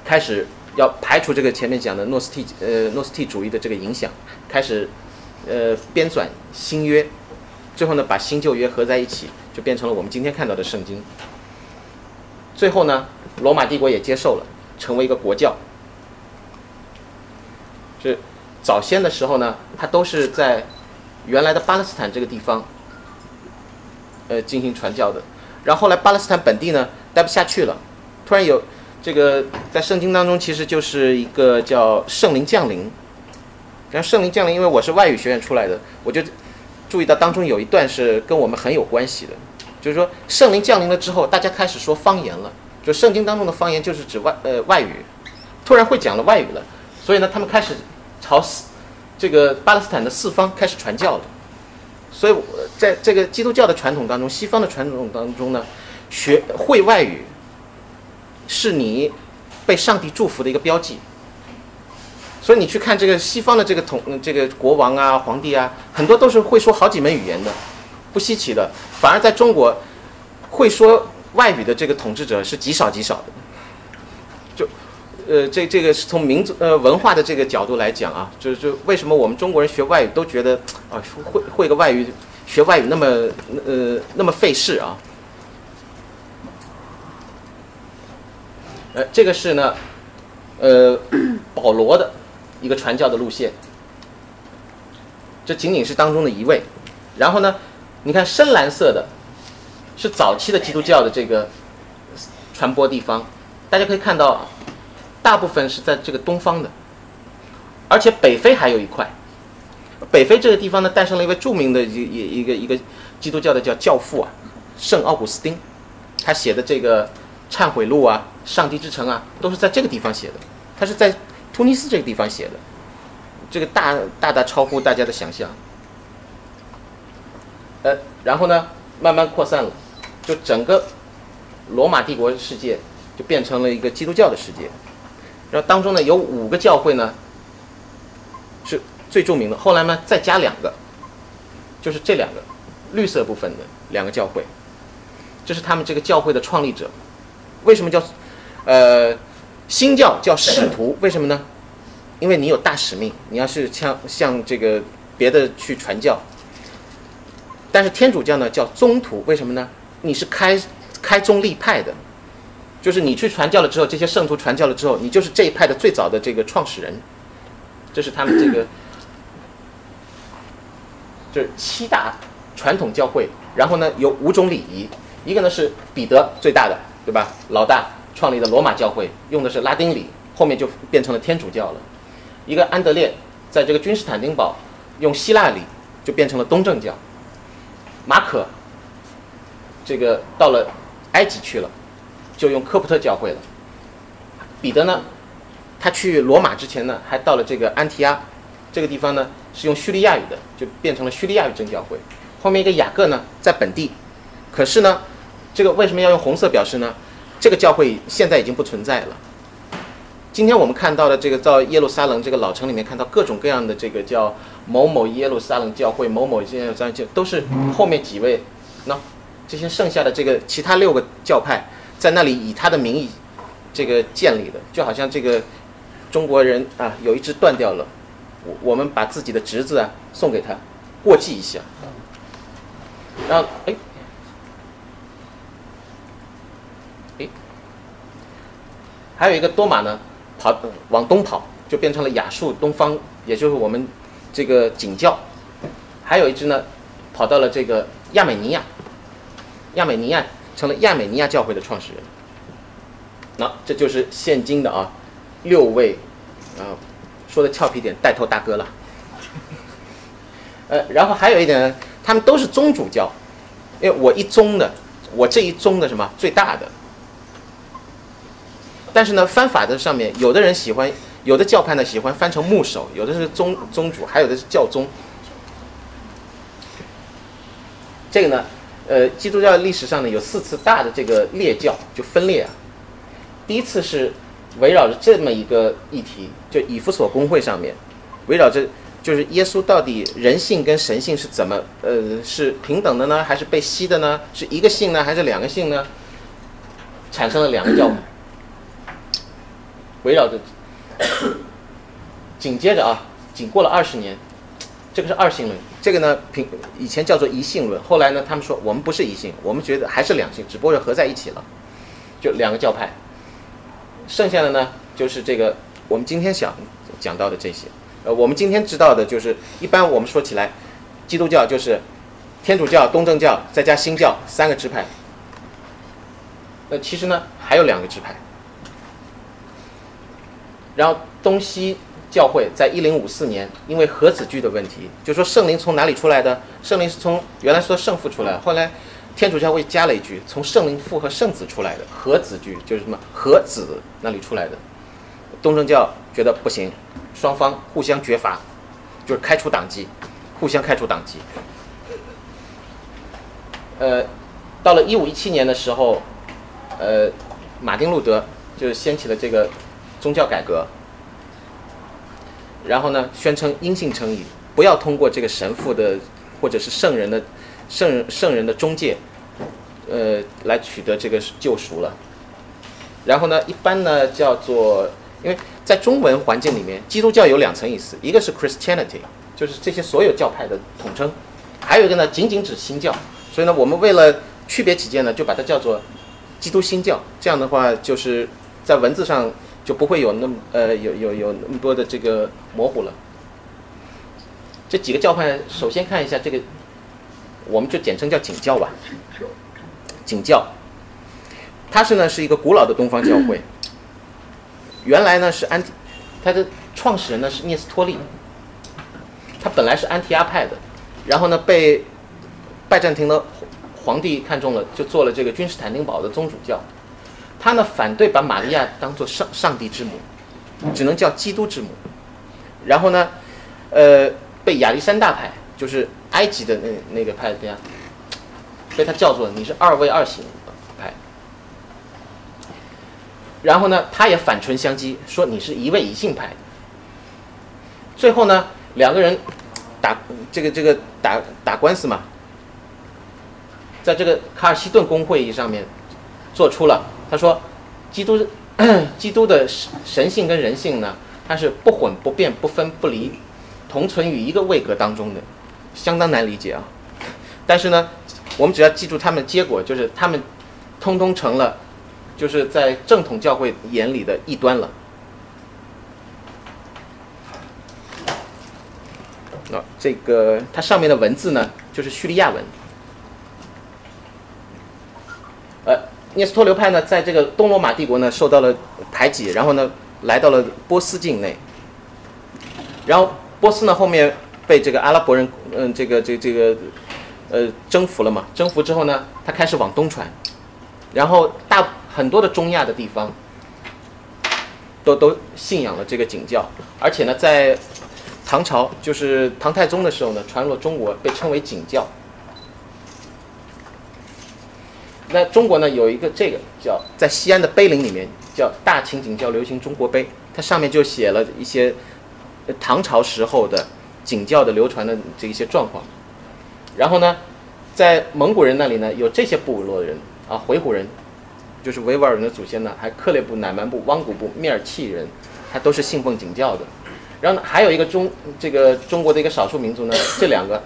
开始要排除这个前面讲的诺斯替呃诺斯替主义的这个影响，开始呃编纂新约，最后呢把新旧约合在一起，就变成了我们今天看到的圣经。最后呢，罗马帝国也接受了，成为一个国教。是早先的时候呢，它都是在原来的巴勒斯坦这个地方，呃进行传教的。然后后来巴勒斯坦本地呢待不下去了，突然有这个在圣经当中其实就是一个叫圣灵降临。然后圣灵降临，因为我是外语学院出来的，我就注意到当中有一段是跟我们很有关系的。就是说，圣灵降临了之后，大家开始说方言了。就圣经当中的方言，就是指外呃外语，突然会讲了外语了。所以呢，他们开始朝四这个巴勒斯坦的四方开始传教了。所以，在这个基督教的传统当中，西方的传统当中呢，学会外语是你被上帝祝福的一个标记。所以你去看这个西方的这个统这个国王啊、皇帝啊，很多都是会说好几门语言的，不稀奇的。反而在中国，会说外语的这个统治者是极少极少的。呃，这这个是从民族呃文化的这个角度来讲啊，就就为什么我们中国人学外语都觉得啊会会个外语学外语那么呃那么费事啊？呃，这个是呢，呃，保罗的。一个传教的路线，这仅仅是当中的一位。然后呢，你看深蓝色的，是早期的基督教的这个传播地方。大家可以看到，大部分是在这个东方的，而且北非还有一块。北非这个地方呢，诞生了一位著名的一一一个一个基督教的叫教父啊，圣奥古斯丁，他写的这个忏悔录啊，上帝之城啊，都是在这个地方写的。他是在。突尼斯这个地方写的，这个大大大超乎大家的想象。呃，然后呢，慢慢扩散了，就整个罗马帝国世界就变成了一个基督教的世界。然后当中呢，有五个教会呢是最著名的。后来呢，再加两个，就是这两个绿色部分的两个教会，这是他们这个教会的创立者。为什么叫呃？新教叫使徒，为什么呢？因为你有大使命，你要是向向这个别的去传教。但是天主教呢叫宗徒，为什么呢？你是开开宗立派的，就是你去传教了之后，这些圣徒传教了之后，你就是这一派的最早的这个创始人。这是他们这个，就是七大传统教会。然后呢，有五种礼仪，一个呢是彼得最大的，对吧？老大。创立的罗马教会用的是拉丁礼，后面就变成了天主教了。一个安德烈在这个君士坦丁堡用希腊礼，就变成了东正教。马可这个到了埃及去了，就用科普特教会了。彼得呢，他去罗马之前呢，还到了这个安提阿这个地方呢，是用叙利亚语的，就变成了叙利亚语正教会。后面一个雅各呢，在本地，可是呢，这个为什么要用红色表示呢？这个教会现在已经不存在了。今天我们看到的这个在耶路撒冷这个老城里面看到各种各样的这个叫某某耶路撒冷教会、某某耶路撒冷教，都是后面几位，那这些剩下的这个其他六个教派在那里以他的名义这个建立的，就好像这个中国人啊有一只断掉了，我我们把自己的侄子啊送给他过继一下，然后哎。还有一个多马呢，跑往东跑，就变成了亚述东方，也就是我们这个景教。还有一只呢，跑到了这个亚美尼亚，亚美尼亚成了亚美尼亚教会的创始人。那这就是现今的啊六位啊，说的俏皮点，带头大哥了。呃，然后还有一点呢，他们都是宗主教，因为我一宗的，我这一宗的什么最大的。但是呢，翻法的上面，有的人喜欢，有的教派呢喜欢翻成牧首，有的是宗宗主，还有的是教宗。这个呢，呃，基督教历史上呢有四次大的这个列教就分裂啊。第一次是围绕着这么一个议题，就以弗所公会上面，围绕着就是耶稣到底人性跟神性是怎么呃是平等的呢，还是被吸的呢？是一个性呢，还是两个性呢？产生了两个教派，围绕着。紧接着啊，仅过了二十年，这个是二性论，这个呢平以前叫做一性论，后来呢他们说我们不是一性，我们觉得还是两性，只不过是合在一起了，就两个教派。剩下的呢就是这个我们今天想讲到的这些，呃，我们今天知道的就是一般我们说起来，基督教就是天主教、东正教再加新教三个支派。那其实呢还有两个支派，然后东西。教会在一零五四年，因为核子句的问题，就说圣灵从哪里出来的？圣灵是从原来说圣父出来，后来天主教会加了一句，从圣灵父和圣子出来的核子句，就是什么核子那里出来的。东正教觉得不行，双方互相绝罚，就是开除党籍，互相开除党籍。呃，到了一五一七年的时候，呃，马丁路德就掀起了这个宗教改革。然后呢，宣称阴性称语，不要通过这个神父的或者是圣人的圣圣人的中介，呃，来取得这个救赎了。然后呢，一般呢叫做，因为在中文环境里面，基督教有两层意思，一个是 Christianity，就是这些所有教派的统称，还有一个呢仅仅指新教。所以呢，我们为了区别起见呢，就把它叫做基督新教。这样的话，就是在文字上。就不会有那么呃有有有那么多的这个模糊了。这几个教派，首先看一下这个，我们就简称叫景教吧。景教，它是呢是一个古老的东方教会。原来呢是安提，它的创始人呢是聂斯托利，他本来是安提阿派的，然后呢被拜占庭的皇帝看中了，就做了这个君士坦丁堡的宗主教。他呢反对把玛利亚当做上上帝之母，只能叫基督之母。然后呢，呃，被亚历山大派，就是埃及的那那个派，对呀，被他叫做你是二位二型派。然后呢，他也反唇相讥，说你是一位一性派。最后呢，两个人打这个这个打打官司嘛，在这个卡尔西顿公会议上面做出了。他说：“基督，基督的神性跟人性呢，它是不混不变不分不离，同存于一个位格当中的，相当难理解啊。但是呢，我们只要记住他们结果，就是他们通通成了，就是在正统教会眼里的异端了。那这个它上面的文字呢，就是叙利亚文。”呃聂斯托流派呢，在这个东罗马帝国呢受到了排挤，然后呢来到了波斯境内。然后波斯呢后面被这个阿拉伯人，嗯，这个这这个呃征服了嘛？征服之后呢，他开始往东传，然后大很多的中亚的地方都都信仰了这个景教，而且呢，在唐朝就是唐太宗的时候呢，传入了中国，被称为景教。那中国呢有一个这个叫在西安的碑林里面叫《大秦景教流行中国碑》，它上面就写了一些唐朝时候的景教的流传的这一些状况。然后呢，在蒙古人那里呢有这些部落的人啊，回鹘人就是维吾尔人的祖先呢，还克烈部、乃蛮部、汪古部、蔑尔契人，他都是信奉景教的。然后呢，还有一个中这个中国的一个少数民族呢，这两个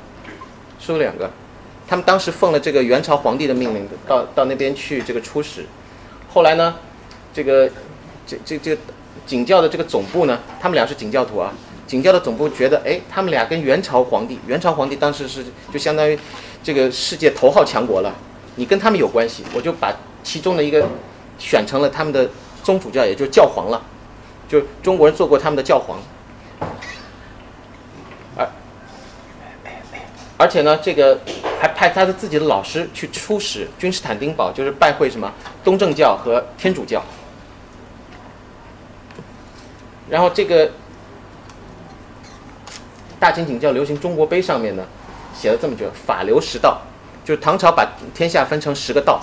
说两个。他们当时奉了这个元朝皇帝的命令，到到那边去这个出使。后来呢，这个这这这个景教的这个总部呢，他们俩是景教徒啊。景教的总部觉得，哎，他们俩跟元朝皇帝，元朝皇帝当时是就相当于这个世界头号强国了，你跟他们有关系，我就把其中的一个选成了他们的宗主教，也就是教皇了，就中国人做过他们的教皇。而且呢，这个还派他的自己的老师去出使君士坦丁堡，就是拜会什么东正教和天主教。然后这个《大清景教流行中国碑》上面呢，写了这么句：“法流十道”，就是唐朝把天下分成十个道，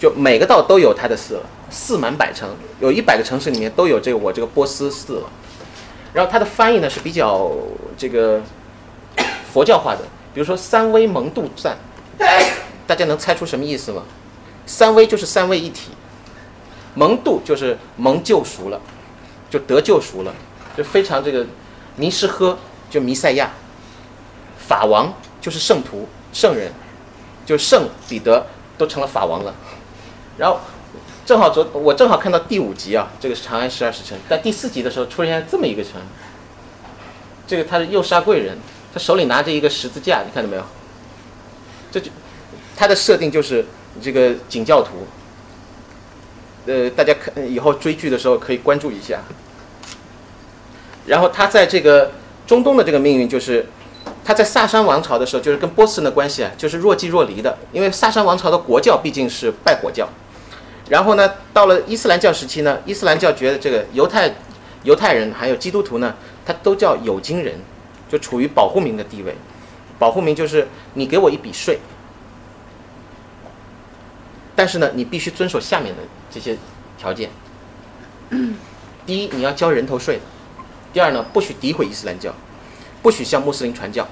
就每个道都有它的寺了，寺满百城，有一百个城市里面都有这个我这个波斯寺了。然后它的翻译呢是比较这个佛教化的，比如说三威蒙度赞，大家能猜出什么意思吗？三威就是三位一体，蒙度就是蒙救赎了，就得救赎了，就非常这个弥失呵就弥赛亚，法王就是圣徒圣人，就圣彼得都成了法王了。然后正好昨我正好看到第五集啊，这个是长安十二时辰，但第四集的时候出现这么一个城，这个他是诱杀贵人，他手里拿着一个十字架，你看到没有？这就他的设定就是这个景教徒，呃，大家可以后追剧的时候可以关注一下。然后他在这个中东的这个命运就是，他在萨珊王朝的时候，就是跟波斯人的关系啊，就是若即若离的，因为萨珊王朝的国教毕竟是拜火教。然后呢，到了伊斯兰教时期呢，伊斯兰教觉得这个犹太犹太人还有基督徒呢，他都叫有经人，就处于保护民的地位。保护民就是你给我一笔税，但是呢，你必须遵守下面的这些条件。第一，你要交人头税；第二呢，不许诋毁伊斯兰教，不许向穆斯林传教。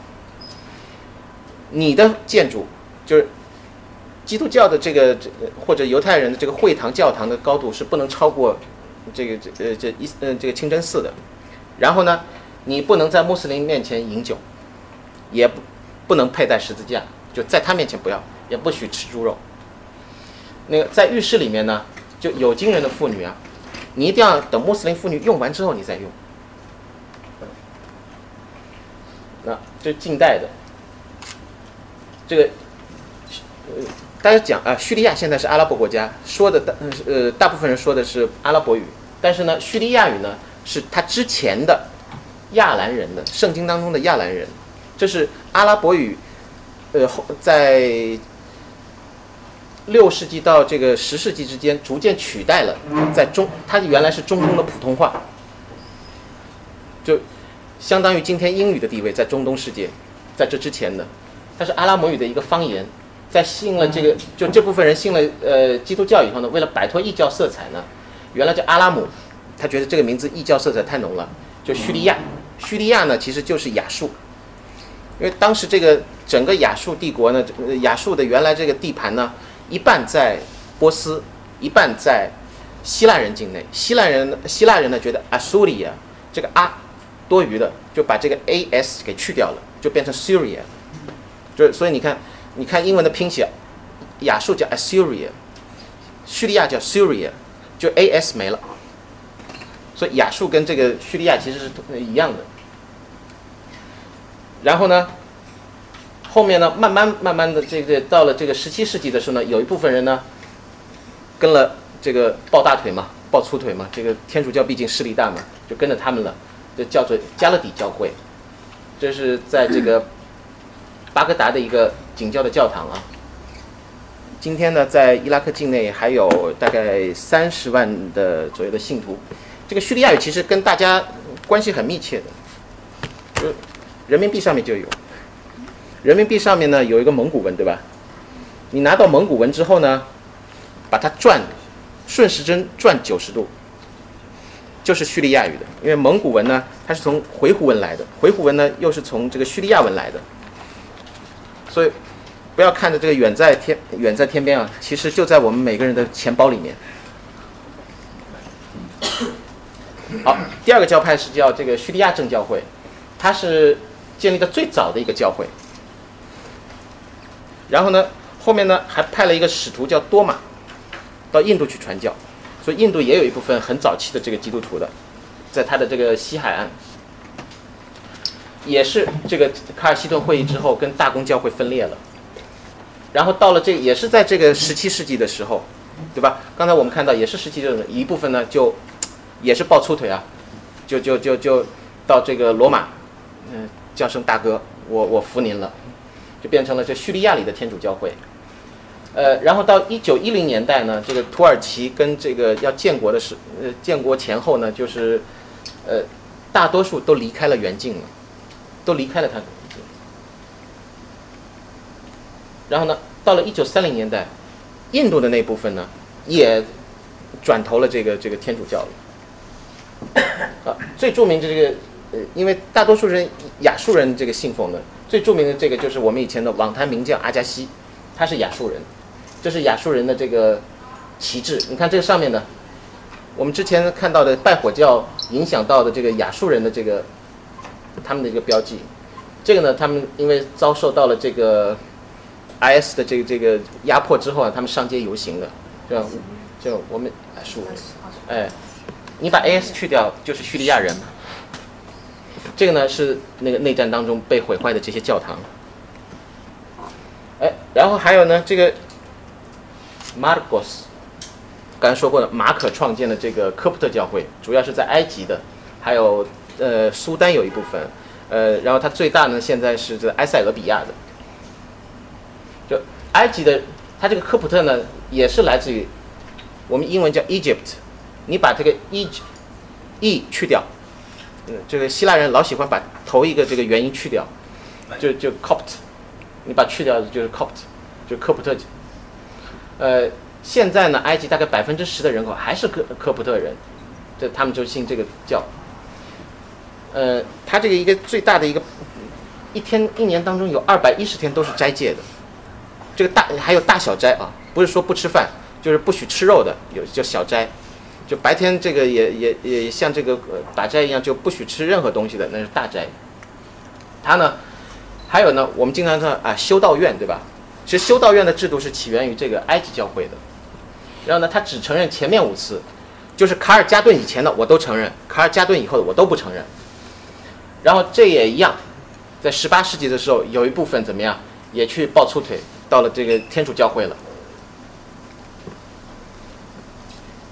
你的建筑就是基督教的这个这个或者犹太人的这个会堂、教堂的高度是不能超过这个这呃这伊呃这个清真寺的。然后呢，你不能在穆斯林面前饮酒，也不不能佩戴十字架，就在他面前不要，也不许吃猪肉。那个在浴室里面呢，就有经人的妇女啊，你一定要等穆斯林妇女用完之后你再用。那这是近代的，这个呃，大家讲啊，叙利亚现在是阿拉伯国家，说的大呃大部分人说的是阿拉伯语，但是呢，叙利亚语呢是他之前的亚兰人的圣经当中的亚兰人，这是阿拉伯语，呃在六世纪到这个十世纪之间逐渐取代了在中，它原来是中东的普通话，就相当于今天英语的地位在中东世界，在这之前的，它是阿拉伯语的一个方言，在信了这个就这部分人信了呃基督教以后呢，为了摆脱异教色彩呢，原来叫阿拉姆，他觉得这个名字异教色彩太浓了，就叙利亚，叙利亚呢其实就是亚述，因为当时这个整个亚述帝国呢，亚述的原来这个地盘呢，一半在波斯，一半在希腊人境内。希腊人希腊人呢觉得 Assyria 这个啊多余的，就把这个 a s 给去掉了，就变成 Syria。就所以你看，你看英文的拼写，亚述叫 Assyria，叙利亚叫 Syria，就 a s 没了。所以亚述跟这个叙利亚其实是一样的。然后呢，后面呢，慢慢慢慢的这个到了这个十七世纪的时候呢，有一部分人呢，跟了这个抱大腿嘛，抱粗腿嘛，这个天主教毕竟势力大嘛，就跟着他们了，就叫做加勒底教会，这是在这个巴格达的一个景教的教堂啊。今天呢，在伊拉克境内还有大概三十万的左右的信徒。这个叙利亚语其实跟大家关系很密切的，就人民币上面就有。人民币上面呢有一个蒙古文，对吧？你拿到蒙古文之后呢，把它转顺时针转九十度，就是叙利亚语的。因为蒙古文呢，它是从回鹘文来的，回鹘文呢又是从这个叙利亚文来的。所以不要看着这个远在天远在天边啊，其实就在我们每个人的钱包里面。好，第二个教派是叫这个叙利亚正教会，它是建立的最早的一个教会。然后呢，后面呢还派了一个使徒叫多马，到印度去传教，所以印度也有一部分很早期的这个基督徒的，在他的这个西海岸，也是这个卡尔西顿会议之后跟大公教会分裂了。然后到了这也是在这个十七世纪的时候，对吧？刚才我们看到也是十七世纪的一部分呢就。也是抱粗腿啊，就就就就到这个罗马，嗯，叫声大哥，我我服您了，就变成了这叙利亚里的天主教会。呃，然后到一九一零年代呢，这个土耳其跟这个要建国的时，呃，建国前后呢，就是呃，大多数都离开了原境了，都离开了它。然后呢，到了一九三零年代，印度的那部分呢，也转投了这个这个天主教了。啊，(coughs) 最著名的这个，呃，因为大多数人亚述人这个信奉的，最著名的这个就是我们以前的网坛名将阿加西，他是亚述人，这是亚述人的这个旗帜。你看这个上面呢，我们之前看到的拜火教影响到的这个亚述人的这个他们的一个标记，这个呢，他们因为遭受到了这个 IS 的这个这个压迫之后啊，他们上街游行的，是吧？就我们亚述人，哎。你把 AS 去掉，就是叙利亚人。这个呢是那个内战当中被毁坏的这些教堂。哎，然后还有呢，这个 Marcos，刚才说过的，马可创建的这个科普特教会，主要是在埃及的，还有呃苏丹有一部分，呃，然后它最大呢现在是在埃塞俄比亚的。就埃及的，它这个科普特呢也是来自于我们英文叫 Egypt。你把这个 e，e 去掉，嗯，这个希腊人老喜欢把头一个这个元音去掉，就就 copt，你把去掉就是 copt，就科普特。呃，现在呢，埃及大概百分之十的人口还是科科普特人，这他们就信这个教。呃，他这个一个最大的一个，一天一年当中有二百一十天都是斋戒的，这个大还有大小斋啊，不是说不吃饭，就是不许吃肉的，有叫小斋。就白天这个也也也像这个打斋一样，就不许吃任何东西的，那是大斋。他呢，还有呢，我们经常说啊，修道院对吧？其实修道院的制度是起源于这个埃及教会的。然后呢，他只承认前面五次，就是卡尔加顿以前的我都承认，卡尔加顿以后的我都不承认。然后这也一样，在十八世纪的时候，有一部分怎么样，也去抱粗腿，到了这个天主教会了。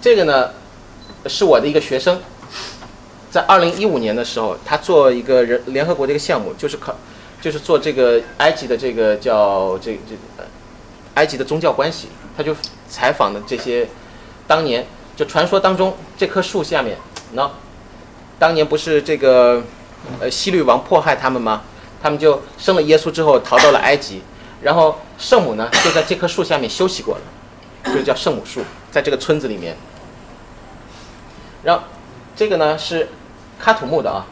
这个呢？是我的一个学生，在二零一五年的时候，他做一个人联合国的一个项目，就是考，就是做这个埃及的这个叫这这埃及的宗教关系，他就采访的这些当年就传说当中这棵树下面，那当年不是这个呃希律王迫害他们吗？他们就生了耶稣之后逃到了埃及，然后圣母呢就在这棵树下面休息过了，就叫圣母树，在这个村子里面。然后，这个呢是喀土穆的啊，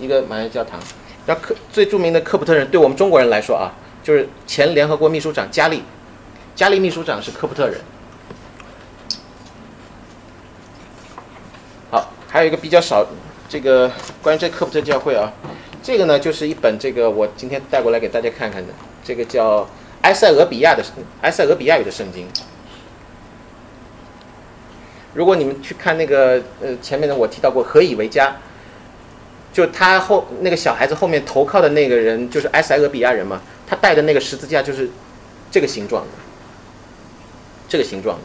一个玛雅教堂。然后科最著名的科普特人，对我们中国人来说啊，就是前联合国秘书长加利，加利秘书长是科普特人。好，还有一个比较少，这个关于这科普特教会啊，这个呢就是一本这个我今天带过来给大家看看的，这个叫埃塞俄比亚的埃塞俄比亚语的圣经。如果你们去看那个呃前面的我提到过何以为家，就他后那个小孩子后面投靠的那个人就是埃塞俄比亚人嘛，他带的那个十字架就是这个形状的，这个形状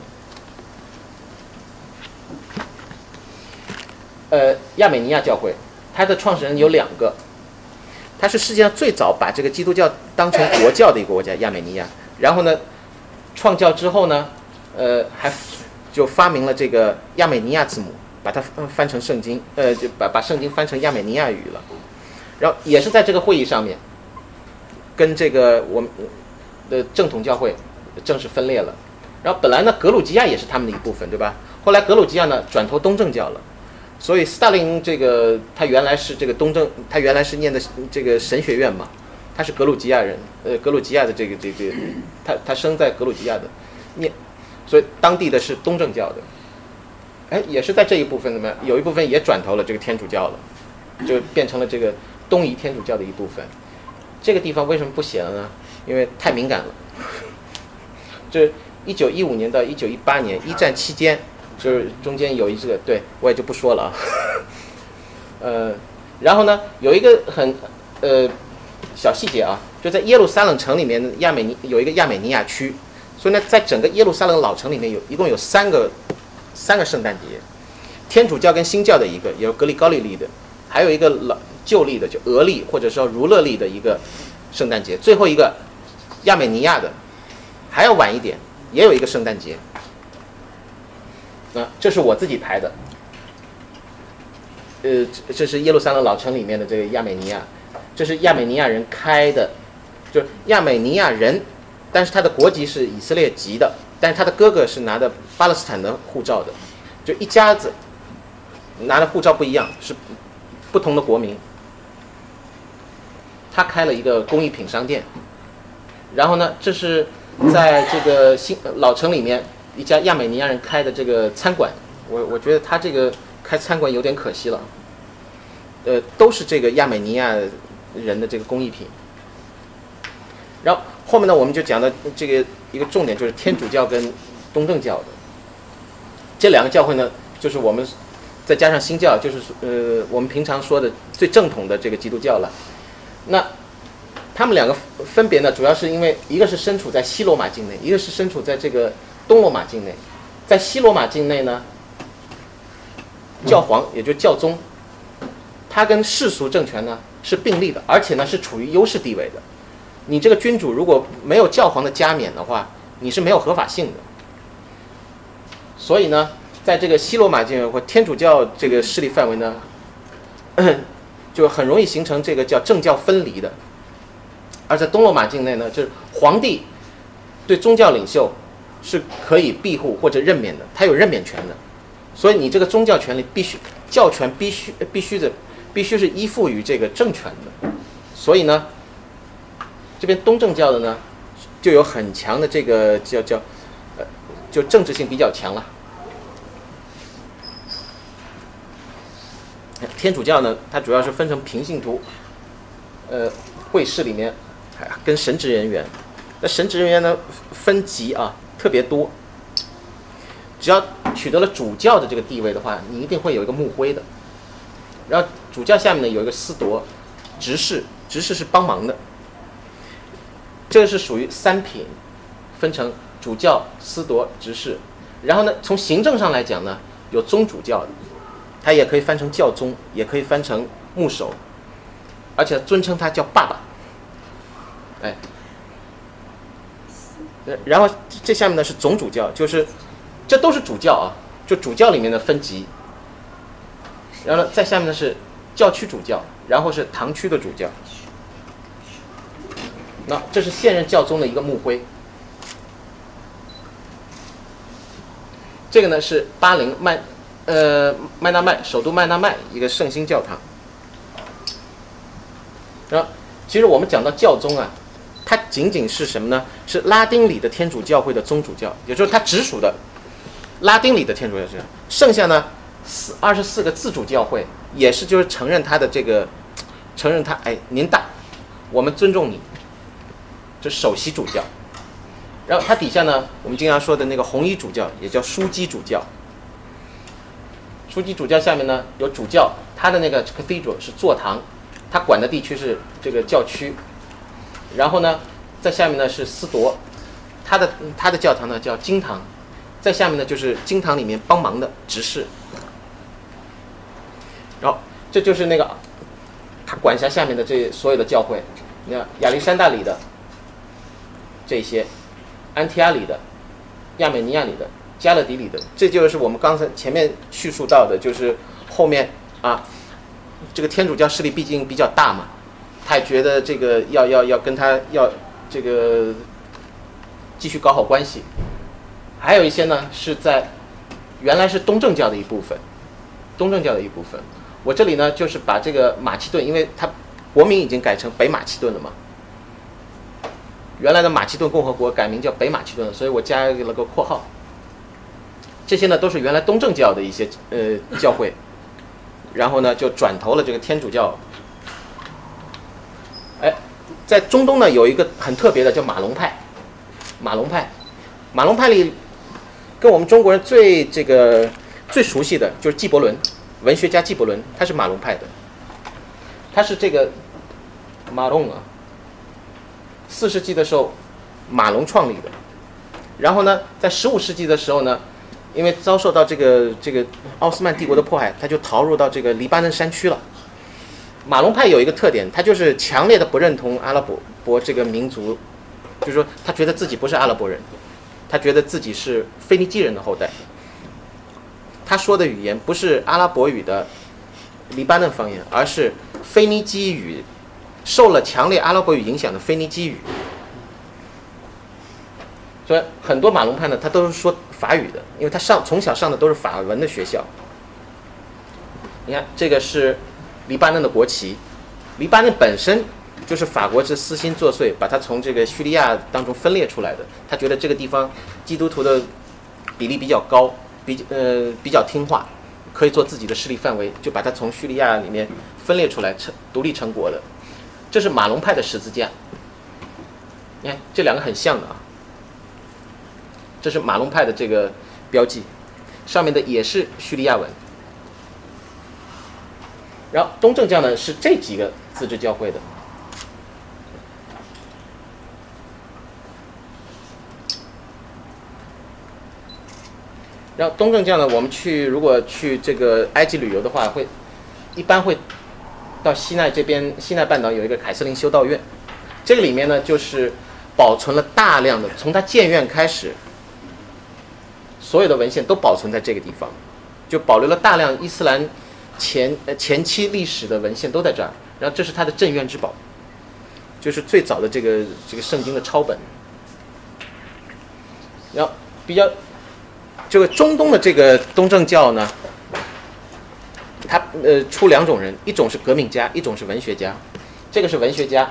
的。呃，亚美尼亚教会，它的创始人有两个，它是世界上最早把这个基督教当成国教的一个国家，亚美尼亚。然后呢，创教之后呢，呃还。就发明了这个亚美尼亚字母，把它翻翻成圣经，呃，就把把圣经翻成亚美尼亚语了。然后也是在这个会议上面，跟这个我们的正统教会正式分裂了。然后本来呢，格鲁吉亚也是他们的一部分，对吧？后来格鲁吉亚呢转投东正教了，所以斯大林这个他原来是这个东正，他原来是念的这个神学院嘛，他是格鲁吉亚人，呃，格鲁吉亚的这个这个，他他生在格鲁吉亚的，念。所以当地的是东正教的，哎，也是在这一部分怎么样？有一部分也转投了这个天主教了，就变成了这个东夷天主教的一部分。这个地方为什么不写了呢？因为太敏感了。这 (laughs) 一九一五年到一九一八年一战期间，就是中间有一个，对我也就不说了啊。(laughs) 呃，然后呢，有一个很呃小细节啊，就在耶路撒冷城里面，亚美尼有一个亚美尼亚区。所以呢，在整个耶路撒冷老城里面有一共有三个三个圣诞节，天主教跟新教的一个，有格里高利历的，还有一个老旧历的，就俄历或者说儒勒历的一个圣诞节，最后一个亚美尼亚的还要晚一点，也有一个圣诞节。啊，这是我自己排的，呃，这是耶路撒冷老城里面的这个亚美尼亚，这是亚美尼亚人开的，就是亚美尼亚人。但是他的国籍是以色列籍的，但是他的哥哥是拿的巴勒斯坦的护照的，就一家子拿的护照不一样，是不同的国民。他开了一个工艺品商店，然后呢，这是在这个新老城里面一家亚美尼亚人开的这个餐馆。我我觉得他这个开餐馆有点可惜了。呃，都是这个亚美尼亚人的这个工艺品。然后后面呢，我们就讲到这个一个重点，就是天主教跟东正教的这两个教会呢，就是我们再加上新教，就是呃我们平常说的最正统的这个基督教了。那他们两个分别呢，主要是因为一个是身处在西罗马境内，一个是身处在这个东罗马境内。在西罗马境内呢，教皇也就教宗。他跟世俗政权呢是并立的，而且呢是处于优势地位的。你这个君主如果没有教皇的加冕的话，你是没有合法性的。所以呢，在这个西罗马境或天主教这个势力范围呢，(clears throat) 就很容易形成这个叫政教分离的。而在东罗马境内呢，就是皇帝对宗教领袖是可以庇护或者任免的，他有任免权的。所以你这个宗教权利必须教权必须必须的。必须是依附于这个政权的，所以呢，这边东正教的呢，就有很强的这个叫叫，呃，就政治性比较强了。天主教呢，它主要是分成平信徒，呃，会士里面，跟神职人员，那神职人员呢分级啊特别多，只要取得了主教的这个地位的话，你一定会有一个牧徽的。然后主教下面呢有一个司铎，执事，执事是帮忙的。这个是属于三品，分成主教、司铎、执事。然后呢，从行政上来讲呢，有宗主教，他也可以翻成教宗，也可以翻成牧首，而且尊称他叫爸爸。哎，然后这下面呢是总主教，就是这都是主教啊，就主教里面的分级。然后呢，在下面呢是教区主教，然后是堂区的主教。那这是现任教宗的一个墓徽。这个呢是巴林麦，呃麦纳麦首都麦纳麦一个圣心教堂。然后，其实我们讲到教宗啊，它仅仅是什么呢？是拉丁里的天主教会的宗主教，也就是他直属的拉丁里的天主教会。剩下呢？四二十四个自主教会也是，就是承认他的这个，承认他哎，您大，我们尊重你，这首席主教。然后他底下呢，我们经常说的那个红衣主教也叫枢机主教。枢机主教下面呢有主教，他的那个 cathedral 是座堂，他管的地区是这个教区。然后呢，在下面呢是司铎，他的他的教堂呢叫经堂，在下面呢就是经堂里面帮忙的执事。然后这就是那个他管辖下面的这所有的教会，你看亚历山大里的这些，安提阿里的，亚美尼亚里的，加勒底里的，这就是我们刚才前面叙述到的，就是后面啊，这个天主教势力毕竟比较大嘛，他也觉得这个要要要跟他要这个继续搞好关系，还有一些呢是在原来是东正教的一部分，东正教的一部分。我这里呢，就是把这个马其顿，因为它国名已经改成北马其顿了嘛。原来的马其顿共和国改名叫北马其顿，所以我加了个括号。这些呢，都是原来东正教的一些呃教会，然后呢，就转投了这个天主教。哎，在中东呢，有一个很特别的叫马龙派。马龙派，马龙派里，跟我们中国人最这个最熟悉的就是纪伯伦。文学家纪伯伦，他是马龙派的，他是这个马龙啊。四世纪的时候，马龙创立的。然后呢，在十五世纪的时候呢，因为遭受到这个这个奥斯曼帝国的迫害，他就逃入到这个黎巴嫩山区了。马龙派有一个特点，他就是强烈的不认同阿拉伯伯这个民族，就是说他觉得自己不是阿拉伯人，他觉得自己是腓尼基人的后代。他说的语言不是阿拉伯语的黎巴嫩方言，而是腓尼基语，受了强烈阿拉伯语影响的腓尼基语。所以很多马龙派呢，他都是说法语的，因为他上从小上的都是法文的学校。你看，这个是黎巴嫩的国旗，黎巴嫩本身就是法国是私心作祟，把它从这个叙利亚当中分裂出来的。他觉得这个地方基督徒的比例比较高，比呃比较听话，可以做自己的势力范围，就把它从叙利亚里面分裂出来成独立成国的。这是马龙派的十字架，你看这两个很像的啊。这是马龙派的这个标记，上面的也是叙利亚文。然后东正教呢是这几个自治教会的。然后东正教呢，我们去如果去这个埃及旅游的话，会一般会到西奈这边，西奈半岛有一个凯瑟琳修道院，这个里面呢就是保存了大量的从它建院开始，所有的文献都保存在这个地方，就保留了大量伊斯兰前呃前期历史的文献都在这儿。然后这是它的镇院之宝，就是最早的这个这个圣经的抄本。然后比较。这个中东的这个东正教呢，他呃出两种人，一种是革命家，一种是文学家。这个是文学家，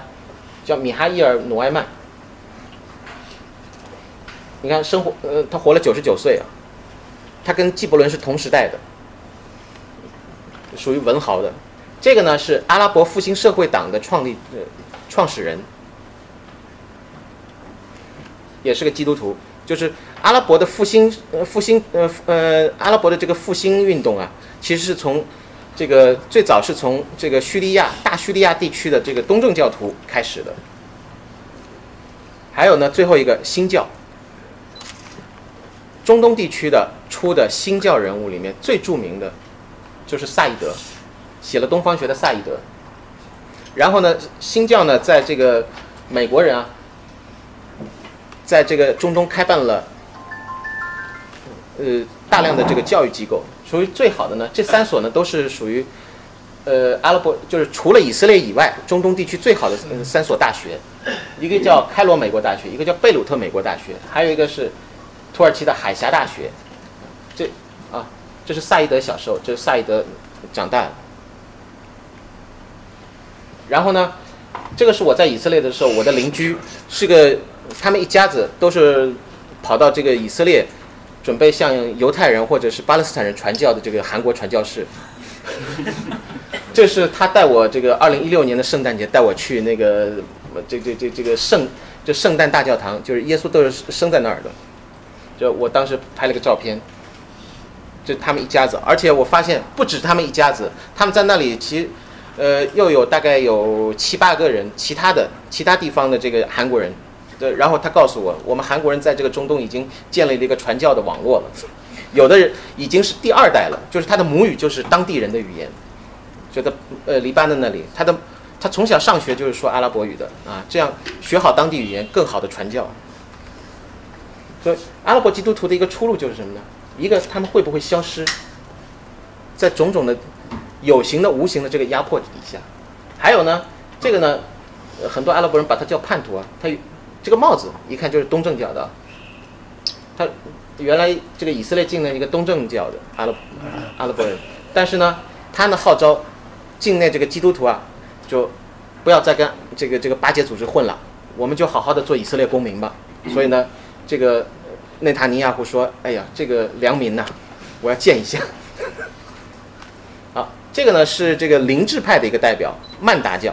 叫米哈伊尔·努埃曼。你看，生活呃，他活了九十九岁啊，他跟纪伯伦是同时代的，属于文豪的。这个呢是阿拉伯复兴社会党的创立呃创始人，也是个基督徒。就是阿拉伯的复兴，呃，复兴，呃，呃，阿拉伯的这个复兴运动啊，其实是从这个最早是从这个叙利亚大叙利亚地区的这个东正教徒开始的。还有呢，最后一个新教，中东地区的出的新教人物里面最著名的，就是萨义德，写了东方学的萨义德。然后呢，新教呢，在这个美国人啊。在这个中东开办了，呃，大量的这个教育机构，属于最好的呢。这三所呢都是属于，呃，阿拉伯就是除了以色列以外，中东地区最好的三所大学，一个叫开罗美国大学，一个叫贝鲁特美国大学，还有一个是土耳其的海峡大学。这啊，这是萨伊德小时候，这是萨伊德长大了。然后呢，这个是我在以色列的时候，我的邻居是个。他们一家子都是跑到这个以色列，准备向犹太人或者是巴勒斯坦人传教的这个韩国传教士。(laughs) 这是他带我这个二零一六年的圣诞节带我去那个这这这这个圣就圣诞大教堂，就是耶稣都是生在那儿的。就我当时拍了个照片，就他们一家子，而且我发现不止他们一家子，他们在那里其实呃又有大概有七八个人，其他的其他地方的这个韩国人。对，然后他告诉我，我们韩国人在这个中东已经建立了一个传教的网络了，有的人已经是第二代了，就是他的母语就是当地人的语言，觉得呃黎巴嫩那里，他的他从小上学就是说阿拉伯语的啊，这样学好当地语言，更好的传教。所以阿拉伯基督徒的一个出路就是什么呢？一个他们会不会消失在种种的有形的、无形的这个压迫底下？还有呢，这个呢，很多阿拉伯人把它叫叛徒啊，他。这个帽子一看就是东正教的，他原来这个以色列境内一个东正教的阿拉阿拉伯人，但是呢，他呢号召境内这个基督徒啊，就不要再跟这个这个巴结组织混了，我们就好好的做以色列公民吧。所以呢，这个内塔尼亚胡说：“哎呀，这个良民呐，我要见一下。(laughs) ”好，这个呢是这个灵智派的一个代表曼达教，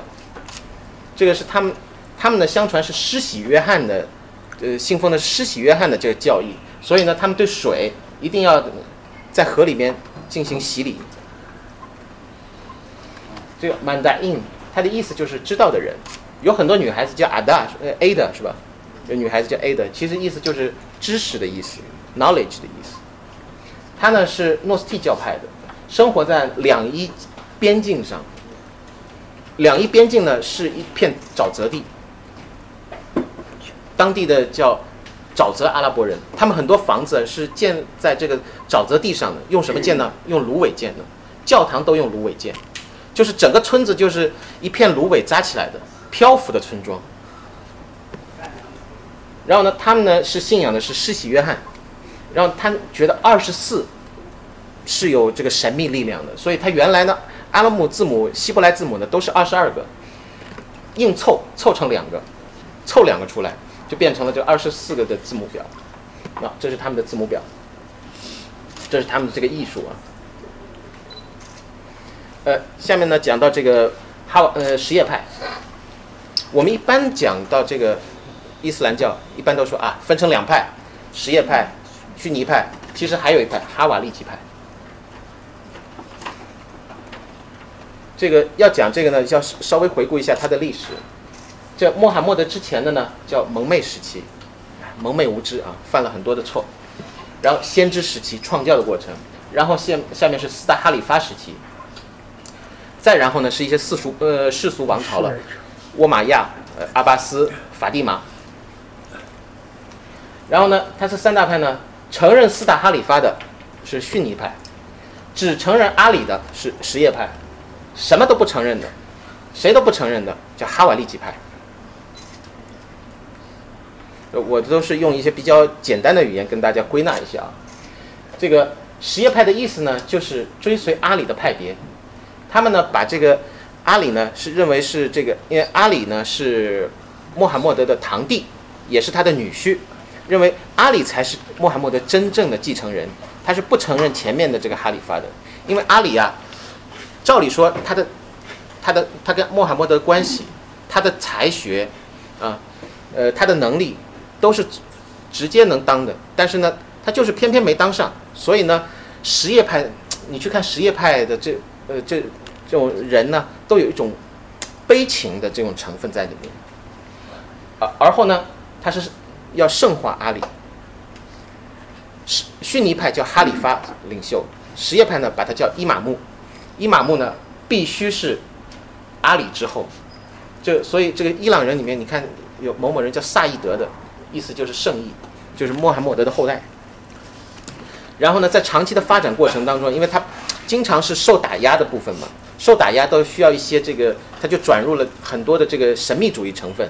这个是他们。他们呢，相传是施洗约翰的，呃，信奉的施洗约翰的这个教义，所以呢，他们对水一定要在河里面进行洗礼。这个 Mandain，它的意思就是知道的人，有很多女孩子叫 Ada，呃，Ada 是吧？有女孩子叫 Ada，其实意思就是知识的意思，knowledge 的意思。他呢是诺斯替教派的，生活在两伊边境上。两伊边境呢是一片沼泽地。当地的叫沼泽阿拉伯人，他们很多房子是建在这个沼泽地上的，用什么建呢？用芦苇建的，教堂都用芦苇建，就是整个村子就是一片芦苇扎起来的漂浮的村庄。然后呢，他们呢是信仰的是施洗约翰，然后他觉得二十四是有这个神秘力量的，所以他原来呢阿拉姆字母、希伯来字母呢都是二十二个，硬凑凑成两个，凑两个出来就变成了这二十四个的字母表。啊，这是他们的字母表，这是他们的这个艺术啊。呃，下面呢讲到这个哈呃什叶派，我们一般讲到这个伊斯兰教，一般都说啊分成两派，什叶派、逊尼派，其实还有一派哈瓦利吉派。这个要讲这个呢，要稍微回顾一下它的历史。这穆罕默德之前的呢叫蒙昧时期，蒙昧无知啊，犯了很多的错。然后先知时期创教的过程，然后下下面是四大哈里发时期。再然后呢，是一些世俗呃世俗王朝了，沃玛亚、呃阿巴斯、法蒂玛。然后呢，它是三大派呢，承认四大哈里发的是逊尼派，只承认阿里的是什叶派。什么都不承认的，谁都不承认的叫哈瓦利吉派。我都是用一些比较简单的语言跟大家归纳一下啊。这个什叶派的意思呢，就是追随阿里的派别。他们呢，把这个阿里呢是认为是这个，因为阿里呢是穆罕默德的堂弟，也是他的女婿，认为阿里才是穆罕默德真正的继承人。他是不承认前面的这个哈里发的，因为阿里啊。照理说，他的、他的、他跟穆罕默德的关系，他的才学，啊，呃，他的能力，都是直接能当的。但是呢，他就是偏偏没当上。所以呢，什叶派，你去看什叶派的这呃这这种人呢，都有一种悲情的这种成分在里面。而而后呢，他是要圣化阿里。是逊尼派叫哈里发领袖，什叶派呢把他叫伊玛目。伊玛目呢，必须是阿里之后，就所以这个伊朗人里面，你看有某某人叫萨义德的，意思就是圣裔，就是穆罕默德的后代。然后呢，在长期的发展过程当中，因为他经常是受打压的部分嘛，受打压都需要一些这个，他就转入了很多的这个神秘主义成分，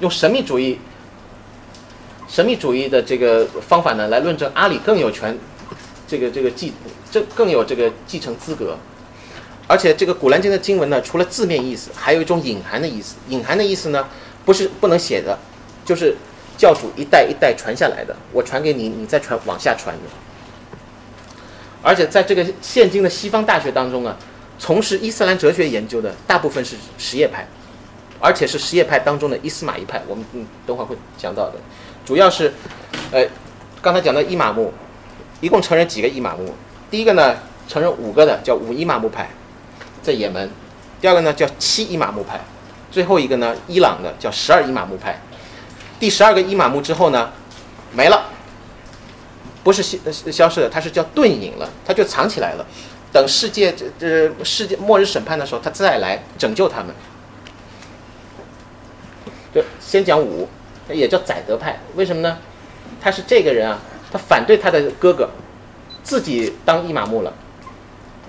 用神秘主义、神秘主义的这个方法呢，来论证阿里更有权，这个这个继这更有这个继承资格。而且这个《古兰经》的经文呢，除了字面意思，还有一种隐含的意思。隐含的意思呢，不是不能写的，就是教主一代一代传下来的，我传给你，你再传往下传的。而且在这个现今的西方大学当中啊，从事伊斯兰哲学研究的大部分是什叶派，而且是什叶派当中的伊斯玛仪派。我们嗯等会儿会讲到的，主要是，呃，刚才讲到伊玛目，一共承认几个伊玛目？第一个呢，承认五个的叫五伊玛目派。在也门，第二个呢叫七伊玛目派，最后一个呢伊朗的叫十二伊玛目派，第十二个伊玛目之后呢没了，不是消消失的，它是叫遁隐了，它就藏起来了，等世界这这世界末日审判的时候，他再来拯救他们。就先讲五，也叫宰德派，为什么呢？他是这个人啊，他反对他的哥哥，自己当伊玛目了，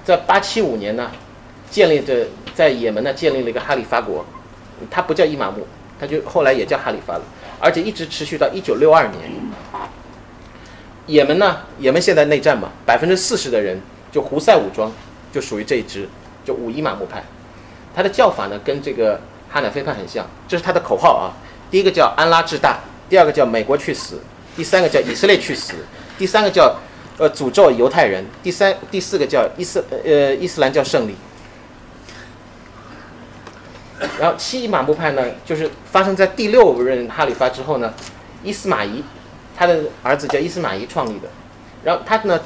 在八七五年呢。建立着在也门呢建立了一个哈里发国，他不叫伊玛目，他就后来也叫哈里发了，而且一直持续到一九六二年。也门呢，也门现在内战嘛，百分之四十的人就胡塞武装，就属于这一支，就五伊玛目派。他的叫法呢跟这个哈乃菲派很像，这是他的口号啊。第一个叫安拉至大，第二个叫美国去死，第三个叫以色列去死，第三个叫呃诅咒犹太人，第三第四个叫伊斯呃伊斯兰教胜利。然后七伊玛目派呢，就是发生在第六任哈里发之后呢，伊斯玛仪，他的儿子叫伊斯玛仪创立的。然后他呢，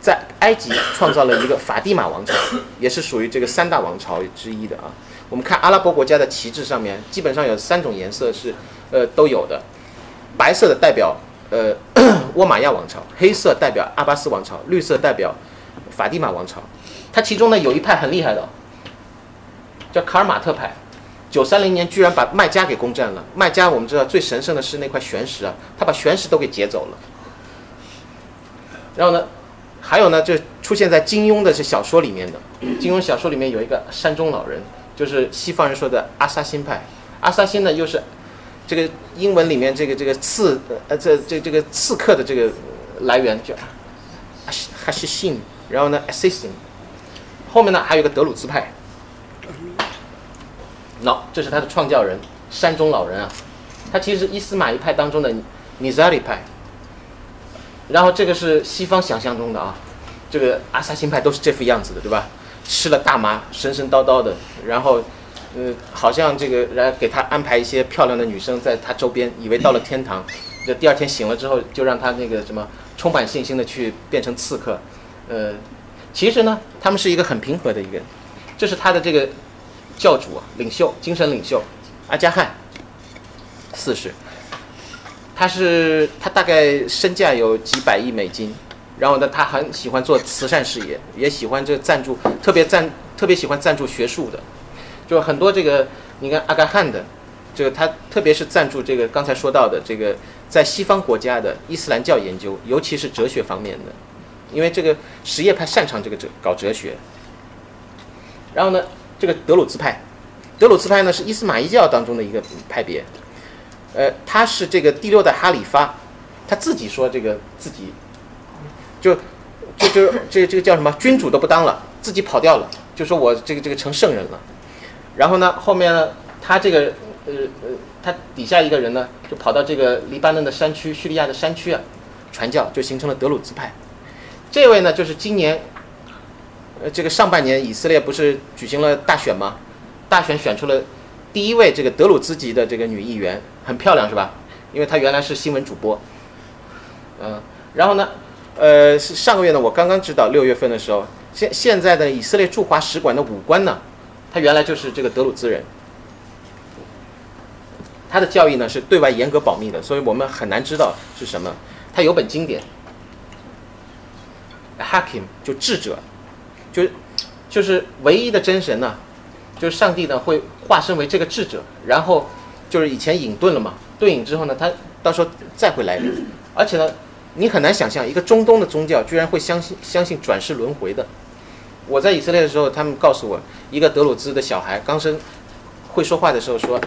在埃及创造了一个法蒂玛王朝，也是属于这个三大王朝之一的啊。我们看阿拉伯国家的旗帜上面，基本上有三种颜色是，呃，都有的。白色的代表呃 (coughs) 倭马亚王朝，黑色代表阿巴斯王朝，绿色代表法蒂玛王朝。它其中呢有一派很厉害的，叫卡尔马特派。九三零年居然把麦加给攻占了。麦加我们知道最神圣的是那块玄石啊，他把玄石都给劫走了。然后呢，还有呢，就出现在金庸的这小说里面的。金庸小说里面有一个山中老人，就是西方人说的阿萨辛派。阿萨辛呢又是这个英文里面这个这个刺呃这这这个刺客的这个来源叫哈西信，然后呢 assisting，后面呢还有一个德鲁兹派。喏，这是他的创教人山中老人啊，他其实是伊斯玛仪派当中的尼扎里派。然后这个是西方想象中的啊，这个阿萨辛派都是这副样子的，对吧？吃了大麻，神神叨叨的，然后，呃，好像这个来给他安排一些漂亮的女生在他周边，以为到了天堂。这第二天醒了之后，就让他那个什么充满信心的去变成刺客。呃，其实呢，他们是一个很平和的一个人，这是他的这个教主啊，领袖，精神领袖阿加汗四世。他是他大概身价有几百亿美金，然后呢，他很喜欢做慈善事业，也喜欢这赞助，特别赞特别喜欢赞助学术的，就很多这个你看阿加汗的，这个他特别是赞助这个刚才说到的这个在西方国家的伊斯兰教研究，尤其是哲学方面的，因为这个什叶派擅长这个哲搞哲学。然后呢，这个德鲁兹派，德鲁兹派呢是伊斯玛仪教当中的一个派别。呃，他是这个第六代哈里发，他自己说这个自己，就就就这这个叫什么君主都不当了，自己跑掉了，就说我这个这个成圣人了。然后呢，后面呢，他这个呃呃，他底下一个人呢，就跑到这个黎巴嫩的山区、叙利亚的山区啊，传教，就形成了德鲁兹派。这位呢，就是今年，呃，这个上半年以色列不是举行了大选吗？大选选出了。第一位这个德鲁兹籍的这个女议员很漂亮是吧？因为她原来是新闻主播，嗯，然后呢，呃，上个月呢，我刚刚知道六月份的时候，现现在的以色列驻华使馆的武官呢，他原来就是这个德鲁兹人，他的教义呢是对外严格保密的，所以我们很难知道是什么。他有本经典，Hakim 就智者，就就是唯一的真神呢。就是上帝呢会化身为这个智者，然后就是以前隐遁了嘛，遁隐之后呢，他到时候再会来临。而且呢，你很难想象一个中东的宗教居然会相信相信转世轮回的。我在以色列的时候，他们告诉我，一个德鲁兹的小孩刚生会说话的时候说：“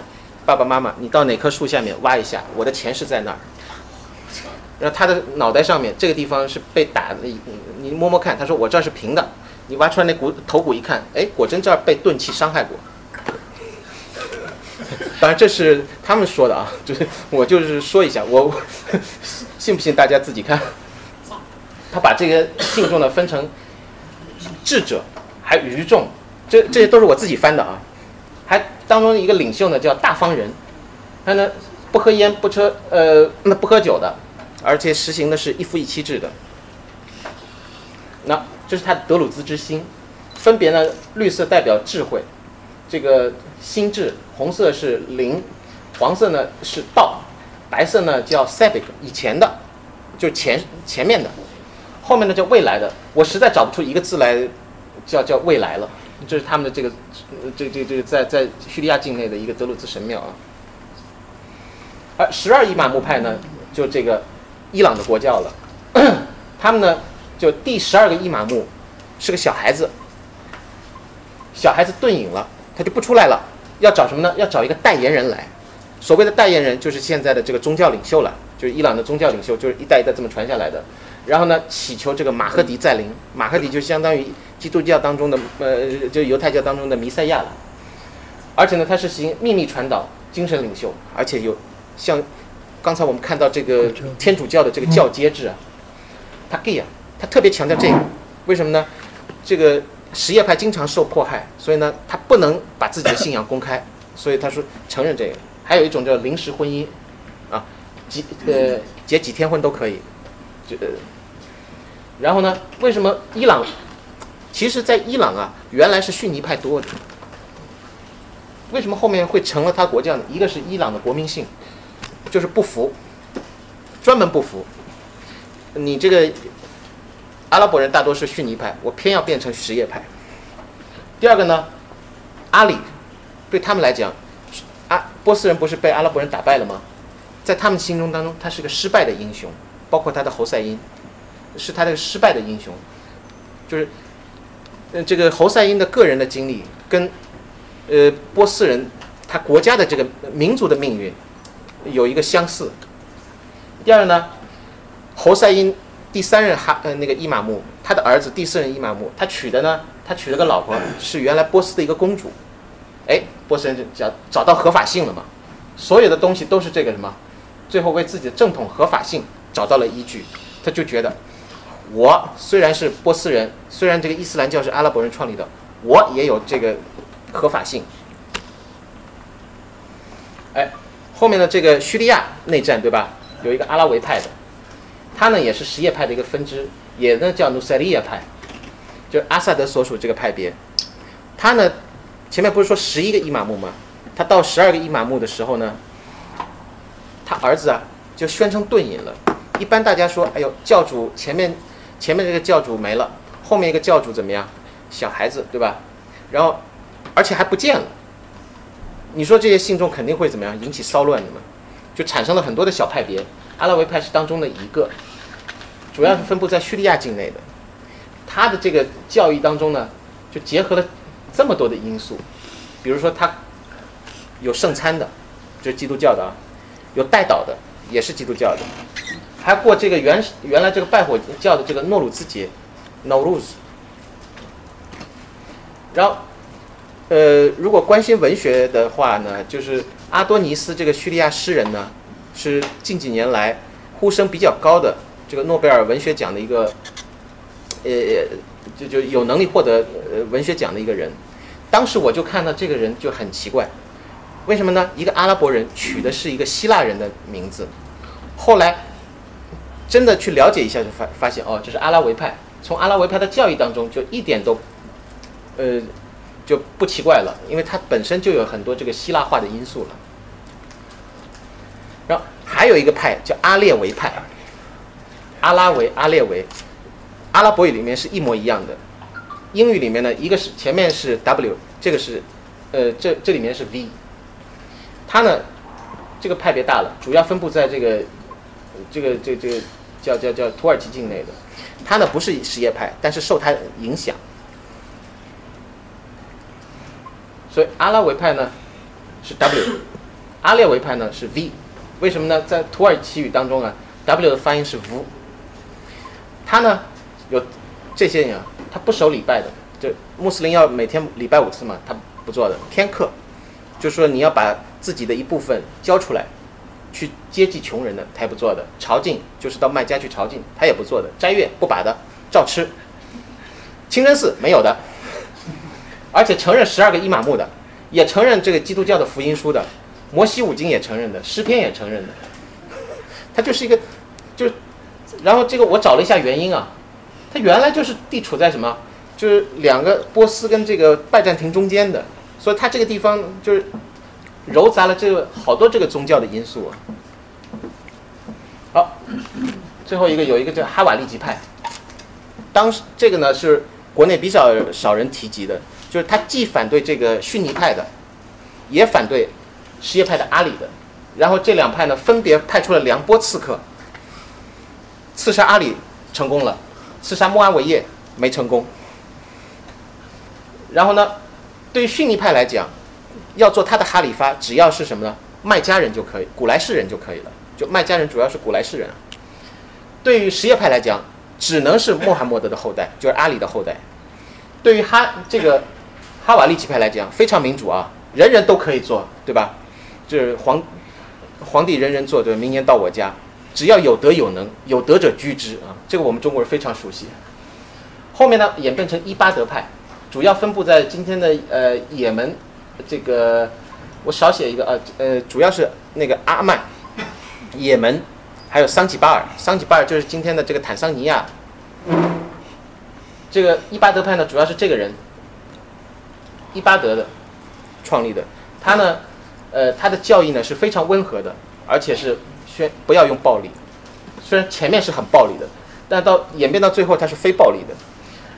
爸爸妈妈，你到哪棵树下面挖一下，我的前世在那儿。”然后他的脑袋上面这个地方是被打的，你摸摸看，他说我这儿是平的。你挖出来那骨头骨一看，哎，果真这儿被钝器伤害过。当然这是他们说的啊，就是我就是说一下，我信不信大家自己看。他把这个信众呢分成智者，还愚众，这这些都是我自己翻的啊。还当中一个领袖呢叫大方人，他呢不喝烟不车呃那不喝酒的，而且实行的是一夫一妻制的。那。这是他德鲁兹之心，分别呢，绿色代表智慧，这个心智；红色是灵，黄色呢是道，白色呢叫 seb 以前的，就前前面的，后面呢叫未来的。我实在找不出一个字来，叫叫未来了。这是他们的这个，这这这在在叙利亚境内的一个德鲁兹神庙啊。而十二伊玛目派呢，就这个伊朗的国教了，(coughs) 他们呢。就第十二个伊玛目是个小孩子，小孩子遁隐了，他就不出来了。要找什么呢？要找一个代言人来。所谓的代言人就是现在的这个宗教领袖了，就是伊朗的宗教领袖，就是一代一代这么传下来的。然后呢，祈求这个马赫迪再临。马赫迪就相当于基督教当中的呃，就犹太教当中的弥赛亚了。而且呢，他是行秘密传导，精神领袖，而且有像刚才我们看到这个天主教的这个教阶制啊，他 gay 啊。他特别强调这个，为什么呢？这个什叶派经常受迫害，所以呢，他不能把自己的信仰公开，(laughs) 所以他说承认这个。还有一种叫临时婚姻，啊，几呃结几天婚都可以。这然后呢，为什么伊朗？其实，在伊朗啊，原来是逊尼派多的。为什么后面会成了他国教呢？一个是伊朗的国民性，就是不服，专门不服。你这个。阿拉伯人大多是逊尼派，我偏要变成什叶派。第二个呢，阿里对他们来讲，阿波斯人不是被阿拉伯人打败了吗？在他们心中当中，他是个失败的英雄，包括他的侯赛因，是他的失败的英雄。就是，嗯，这个侯赛因的个人的经历跟，呃，波斯人他国家的这个民族的命运，有一个相似。第二呢，侯赛因第三任哈呃那个伊玛目，他的儿子第四任伊玛目，他娶的呢，他娶了个老婆是原来波斯的一个公主，哎，波斯人就找找到合法性了嘛，所有的东西都是这个什么，最后为自己的正统合法性找到了依据，他就觉得，我虽然是波斯人，虽然这个伊斯兰教是阿拉伯人创立的，我也有这个合法性。哎，后面的这个叙利亚内战对吧？有一个阿拉维派的。他呢也是什叶派的一个分支，也呢叫努塞利亚派，就阿萨德所属这个派别。他呢前面不是说十一个伊玛目吗？他到十二个伊玛目的时候呢，他儿子啊就宣称遁隐了。一般大家说，哎呦，教主前面前面这个教主没了，后面一个教主怎么样？小孩子对吧？然后而且还不见了。你说这些信众肯定会怎么样？引起骚乱的嘛？就产生了很多的小派别。阿拉维派是当中的一个。主要是分布在叙利亚境内的，他的这个教义当中呢，就结合了这么多的因素，比如说他有圣餐的，就是基督教的啊，有代祷的，也是基督教的，还过这个原原来这个拜火教的这个诺鲁兹节，Nowruz。然后，呃，如果关心文学的话呢，就是阿多尼斯这个叙利亚诗人呢，是近几年来呼声比较高的。这个诺贝尔文学奖的一个，呃，就就有能力获得呃文学奖的一个人，当时我就看到这个人就很奇怪，为什么呢？一个阿拉伯人取的是一个希腊人的名字，后来真的去了解一下，就发发现哦，这是阿拉维派。从阿拉维派的教义当中，就一点都，呃，就不奇怪了，因为它本身就有很多这个希腊化的因素了。然后还有一个派叫阿列维派。阿拉维、阿列维，阿拉伯语里面是一模一样的。英语里面呢，一个是前面是 W，这个是，呃，这这里面是 V。它呢，这个派别大了，主要分布在这个，这个这这个叫叫叫土耳其境内的。它呢不是什叶派，但是受它影响。所以阿拉维派呢是 W，阿列维派呢是 V。为什么呢？在土耳其语当中啊，W 的发音是 V。他呢，有这些人啊，他不守礼拜的，就穆斯林要每天礼拜五次嘛，他不做的。天课，就说你要把自己的一部分交出来，去接济穷人的，他也不做的。朝觐就是到麦家去朝觐，他也不做的。斋月不把的，照吃。清真寺没有的，而且承认十二个伊玛目的，也承认这个基督教的福音书的，摩西五经也承认的，诗篇也承认的。他就是一个，就。然后这个我找了一下原因啊，它原来就是地处在什么，就是两个波斯跟这个拜占庭中间的，所以它这个地方就是糅杂了这个好多这个宗教的因素啊。好，最后一个有一个叫哈瓦利吉派，当时这个呢是国内比较少人提及的，就是他既反对这个逊尼派的，也反对什叶派的阿里的，然后这两派呢分别派出了两波刺客。刺杀阿里成功了，刺杀穆阿维叶没成功。然后呢，对于逊尼派来讲，要做他的哈里发，只要是什么呢？麦加人就可以，古莱士人就可以了。就麦加人主要是古莱士人。对于什叶派来讲，只能是穆罕默德的后代，就是阿里的后代。对于哈这个哈瓦利奇派来讲，非常民主啊，人人都可以做，对吧？就是皇皇帝人人做，对，明年到我家。只要有德有能，有德者居之啊！这个我们中国人非常熟悉。后面呢，演变成伊巴德派，主要分布在今天的呃也门，这个我少写一个啊呃，主要是那个阿曼、也门，还有桑吉巴尔。桑吉巴尔就是今天的这个坦桑尼亚。这个伊巴德派呢，主要是这个人，伊巴德的创立的。他呢，呃，他的教义呢是非常温和的，而且是。先不要用暴力，虽然前面是很暴力的，但到演变到最后，它是非暴力的。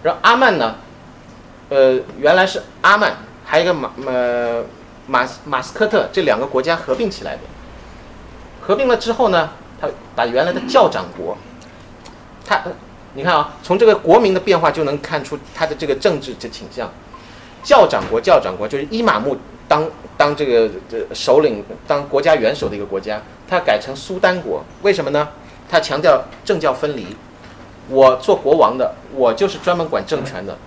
然后阿曼呢，呃，原来是阿曼，还有一个马呃马马斯科特这两个国家合并起来的。合并了之后呢，他把原来的教长国，他你看啊，从这个国民的变化就能看出他的这个政治的倾向。教长国，教长国就是伊玛目当当这个这首领当国家元首的一个国家，他改成苏丹国，为什么呢？他强调政教分离，我做国王的，我就是专门管政权的。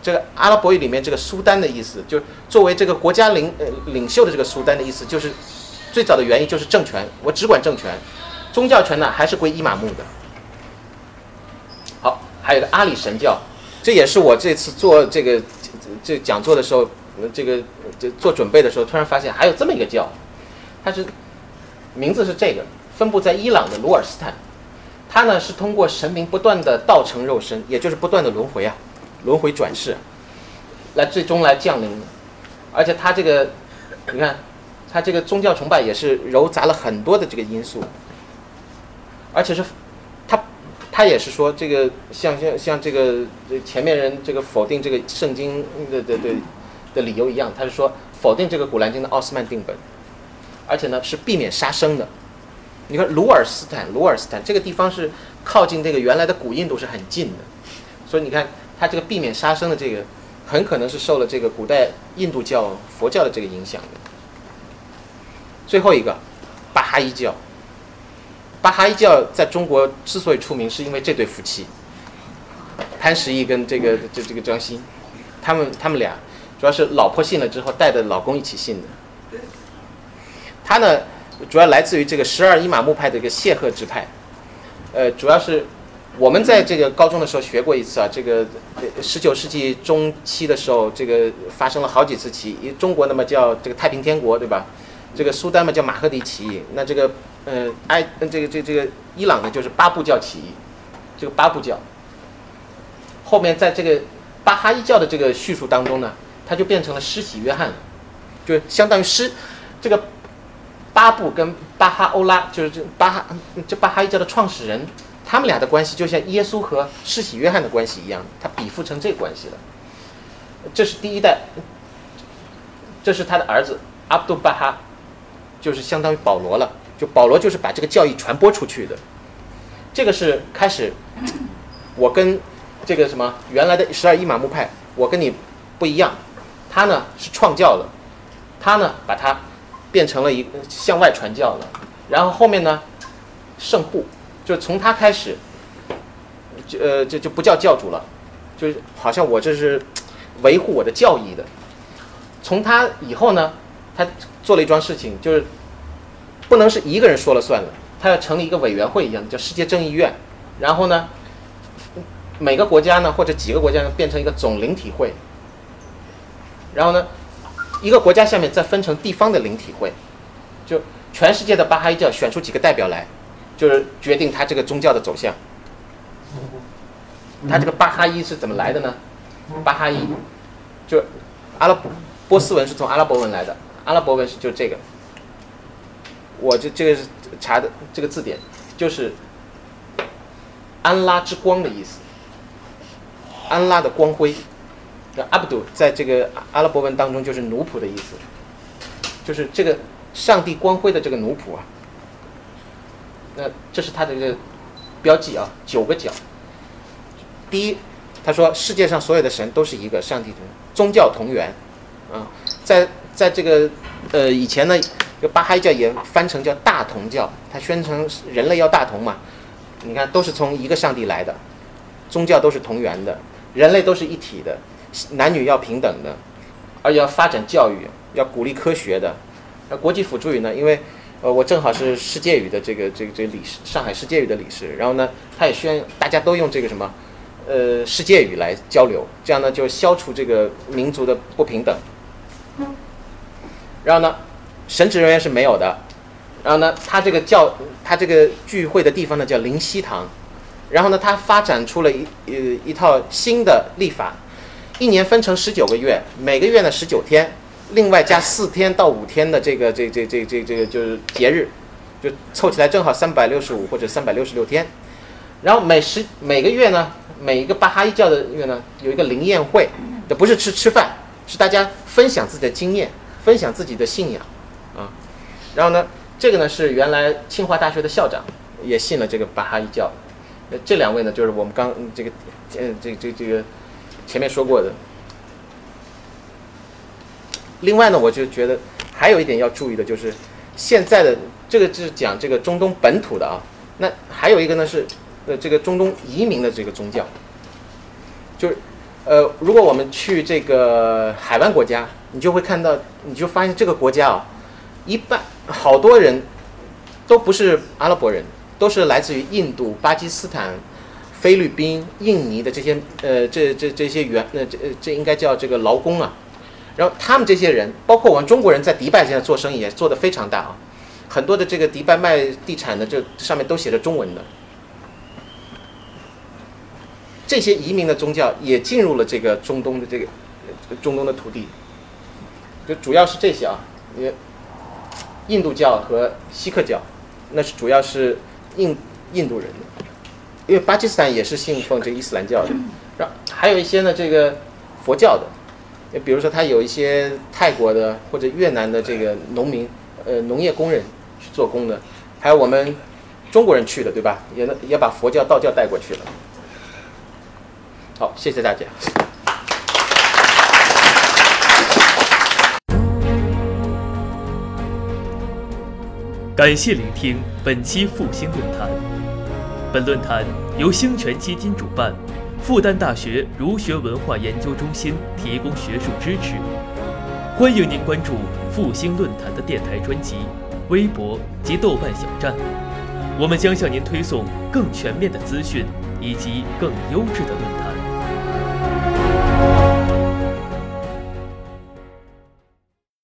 这个阿拉伯语里面这个苏丹的意思，就作为这个国家领呃领袖的这个苏丹的意思，就是最早的原因就是政权，我只管政权，宗教权呢还是归伊玛目的。好，还有个阿里神教，这也是我这次做这个这讲座的时候，这个这做准备的时候，突然发现还有这么一个教，它是名字是这个，分布在伊朗的鲁尔斯坦，它呢是通过神明不断的道成肉身，也就是不断的轮回啊，轮回转世，来最终来降临，而且它这个，你看，它这个宗教崇拜也是糅杂了很多的这个因素，而且是，它他也是说这个像像像这个前面人这个否定这个圣经的的的的理由一样，他是说否定这个古兰经的奥斯曼定本，而且呢是避免杀生的。你看鲁尔斯坦，鲁尔斯坦这个地方是靠近这个原来的古印度是很近的，所以你看它这个避免杀生的这个，很可能是受了这个古代印度教佛教的这个影响的。最后一个，巴哈伊教。巴哈伊教在中国之所以出名，是因为这对夫妻，潘石屹跟这个这这个张欣，他们他们俩主要是老婆信了之后带着老公一起信的。他呢，主要来自于这个十二伊玛目派的一个谢赫支派，呃，主要是我们在这个高中的时候学过一次啊，这个十九世纪中期的时候，这个发生了好几次起义，中国那么叫这个太平天国，对吧？这个苏丹嘛叫马赫迪起义，那这个呃埃这个这个这个伊朗呢就是巴布教起义，这个巴布教。后面在这个巴哈伊教的这个叙述当中呢，它就变成了施洗约翰，就相当于施这个巴布跟巴哈欧拉，就是这巴哈这巴哈伊教的创始人，他们俩的关系就像耶稣和施洗约翰的关系一样，他比附成这个关系了。这是第一代，这是他的儿子阿卜杜巴哈。就是相当于保罗了，就保罗就是把这个教义传播出去的，这个是开始，我跟这个什么原来的十二伊玛目派，我跟你不一样，他呢是创教的，他呢把他变成了一向外传教了，然后后面呢圣护，就从他开始，就呃就就不叫教主了，就是好像我这是维护我的教义的，从他以后呢。他做了一桩事情，就是不能是一个人说了算了，他要成立一个委员会一样，叫世界正义院。然后呢，每个国家呢或者几个国家呢变成一个总灵体会。然后呢，一个国家下面再分成地方的灵体会，就全世界的巴哈伊教选出几个代表来，就是决定他这个宗教的走向。他这个巴哈伊是怎么来的呢？巴哈伊就阿拉伯波斯文是从阿拉伯文来的。阿拉伯文是就这个，我这这个是查的这个字典，就是安拉之光的意思，安拉的光辉。那阿卜杜在这个阿拉伯文当中就是奴仆的意思，就是这个上帝光辉的这个奴仆啊。那这是他的这个标记啊，九个角。第一，他说世界上所有的神都是一个上帝同宗教同源，啊，在。在这个呃以前呢，就巴哈伊教也翻成叫大同教，它宣称人类要大同嘛。你看，都是从一个上帝来的，宗教都是同源的，人类都是一体的，男女要平等的，而且要发展教育，要鼓励科学的。那国际辅助语呢？因为呃我正好是世界语的这个这个这个理事，上海世界语的理事，然后呢，他也宣大家都用这个什么呃世界语来交流，这样呢就消除这个民族的不平等。然后呢，神职人员是没有的。然后呢，他这个教他这个聚会的地方呢叫灵溪堂。然后呢，他发展出了一呃一套新的立法，一年分成十九个月，每个月呢十九天，另外加四天到五天的这个这这这这这个就是节日，就凑起来正好三百六十五或者三百六十六天。然后每十每个月呢，每一个巴哈伊教的月呢有一个灵宴会，这不是吃吃饭，是大家分享自己的经验。分享自己的信仰，啊，然后呢，这个呢是原来清华大学的校长，也信了这个巴哈伊教。那这两位呢，就是我们刚这个，呃，这这这个前面说过的。另外呢，我就觉得还有一点要注意的就是，现在的这个是讲这个中东本土的啊，那还有一个呢是呃这个中东移民的这个宗教，就是呃如果我们去这个海湾国家，你就会看到，你就发现这个国家啊，一半好多人都不是阿拉伯人，都是来自于印度、巴基斯坦。菲律宾、印尼的这些呃，这这这些原呃这这应该叫这个劳工啊，然后他们这些人，包括我们中国人在迪拜现在做生意也做得非常大啊，很多的这个迪拜卖地产的这上面都写着中文的，这些移民的宗教也进入了这个中东的这个中东的土地，就主要是这些啊，也印度教和锡克教，那是主要是印印度人的。因为巴基斯坦也是信奉这个伊斯兰教的，(laughs) 然后还有一些呢，这个佛教的，比如说他有一些泰国的或者越南的这个农民，呃，农业工人去做工的，还有我们中国人去的，对吧？也能也把佛教、道教带过去了。好，谢谢大家。感谢聆听本期复兴论坛。本论坛由兴泉基金主办，复旦大学儒学文化研究中心提供学术支持。欢迎您关注复兴论坛的电台专辑、微博及豆瓣小站，我们将向您推送更全面的资讯以及更优质的论坛。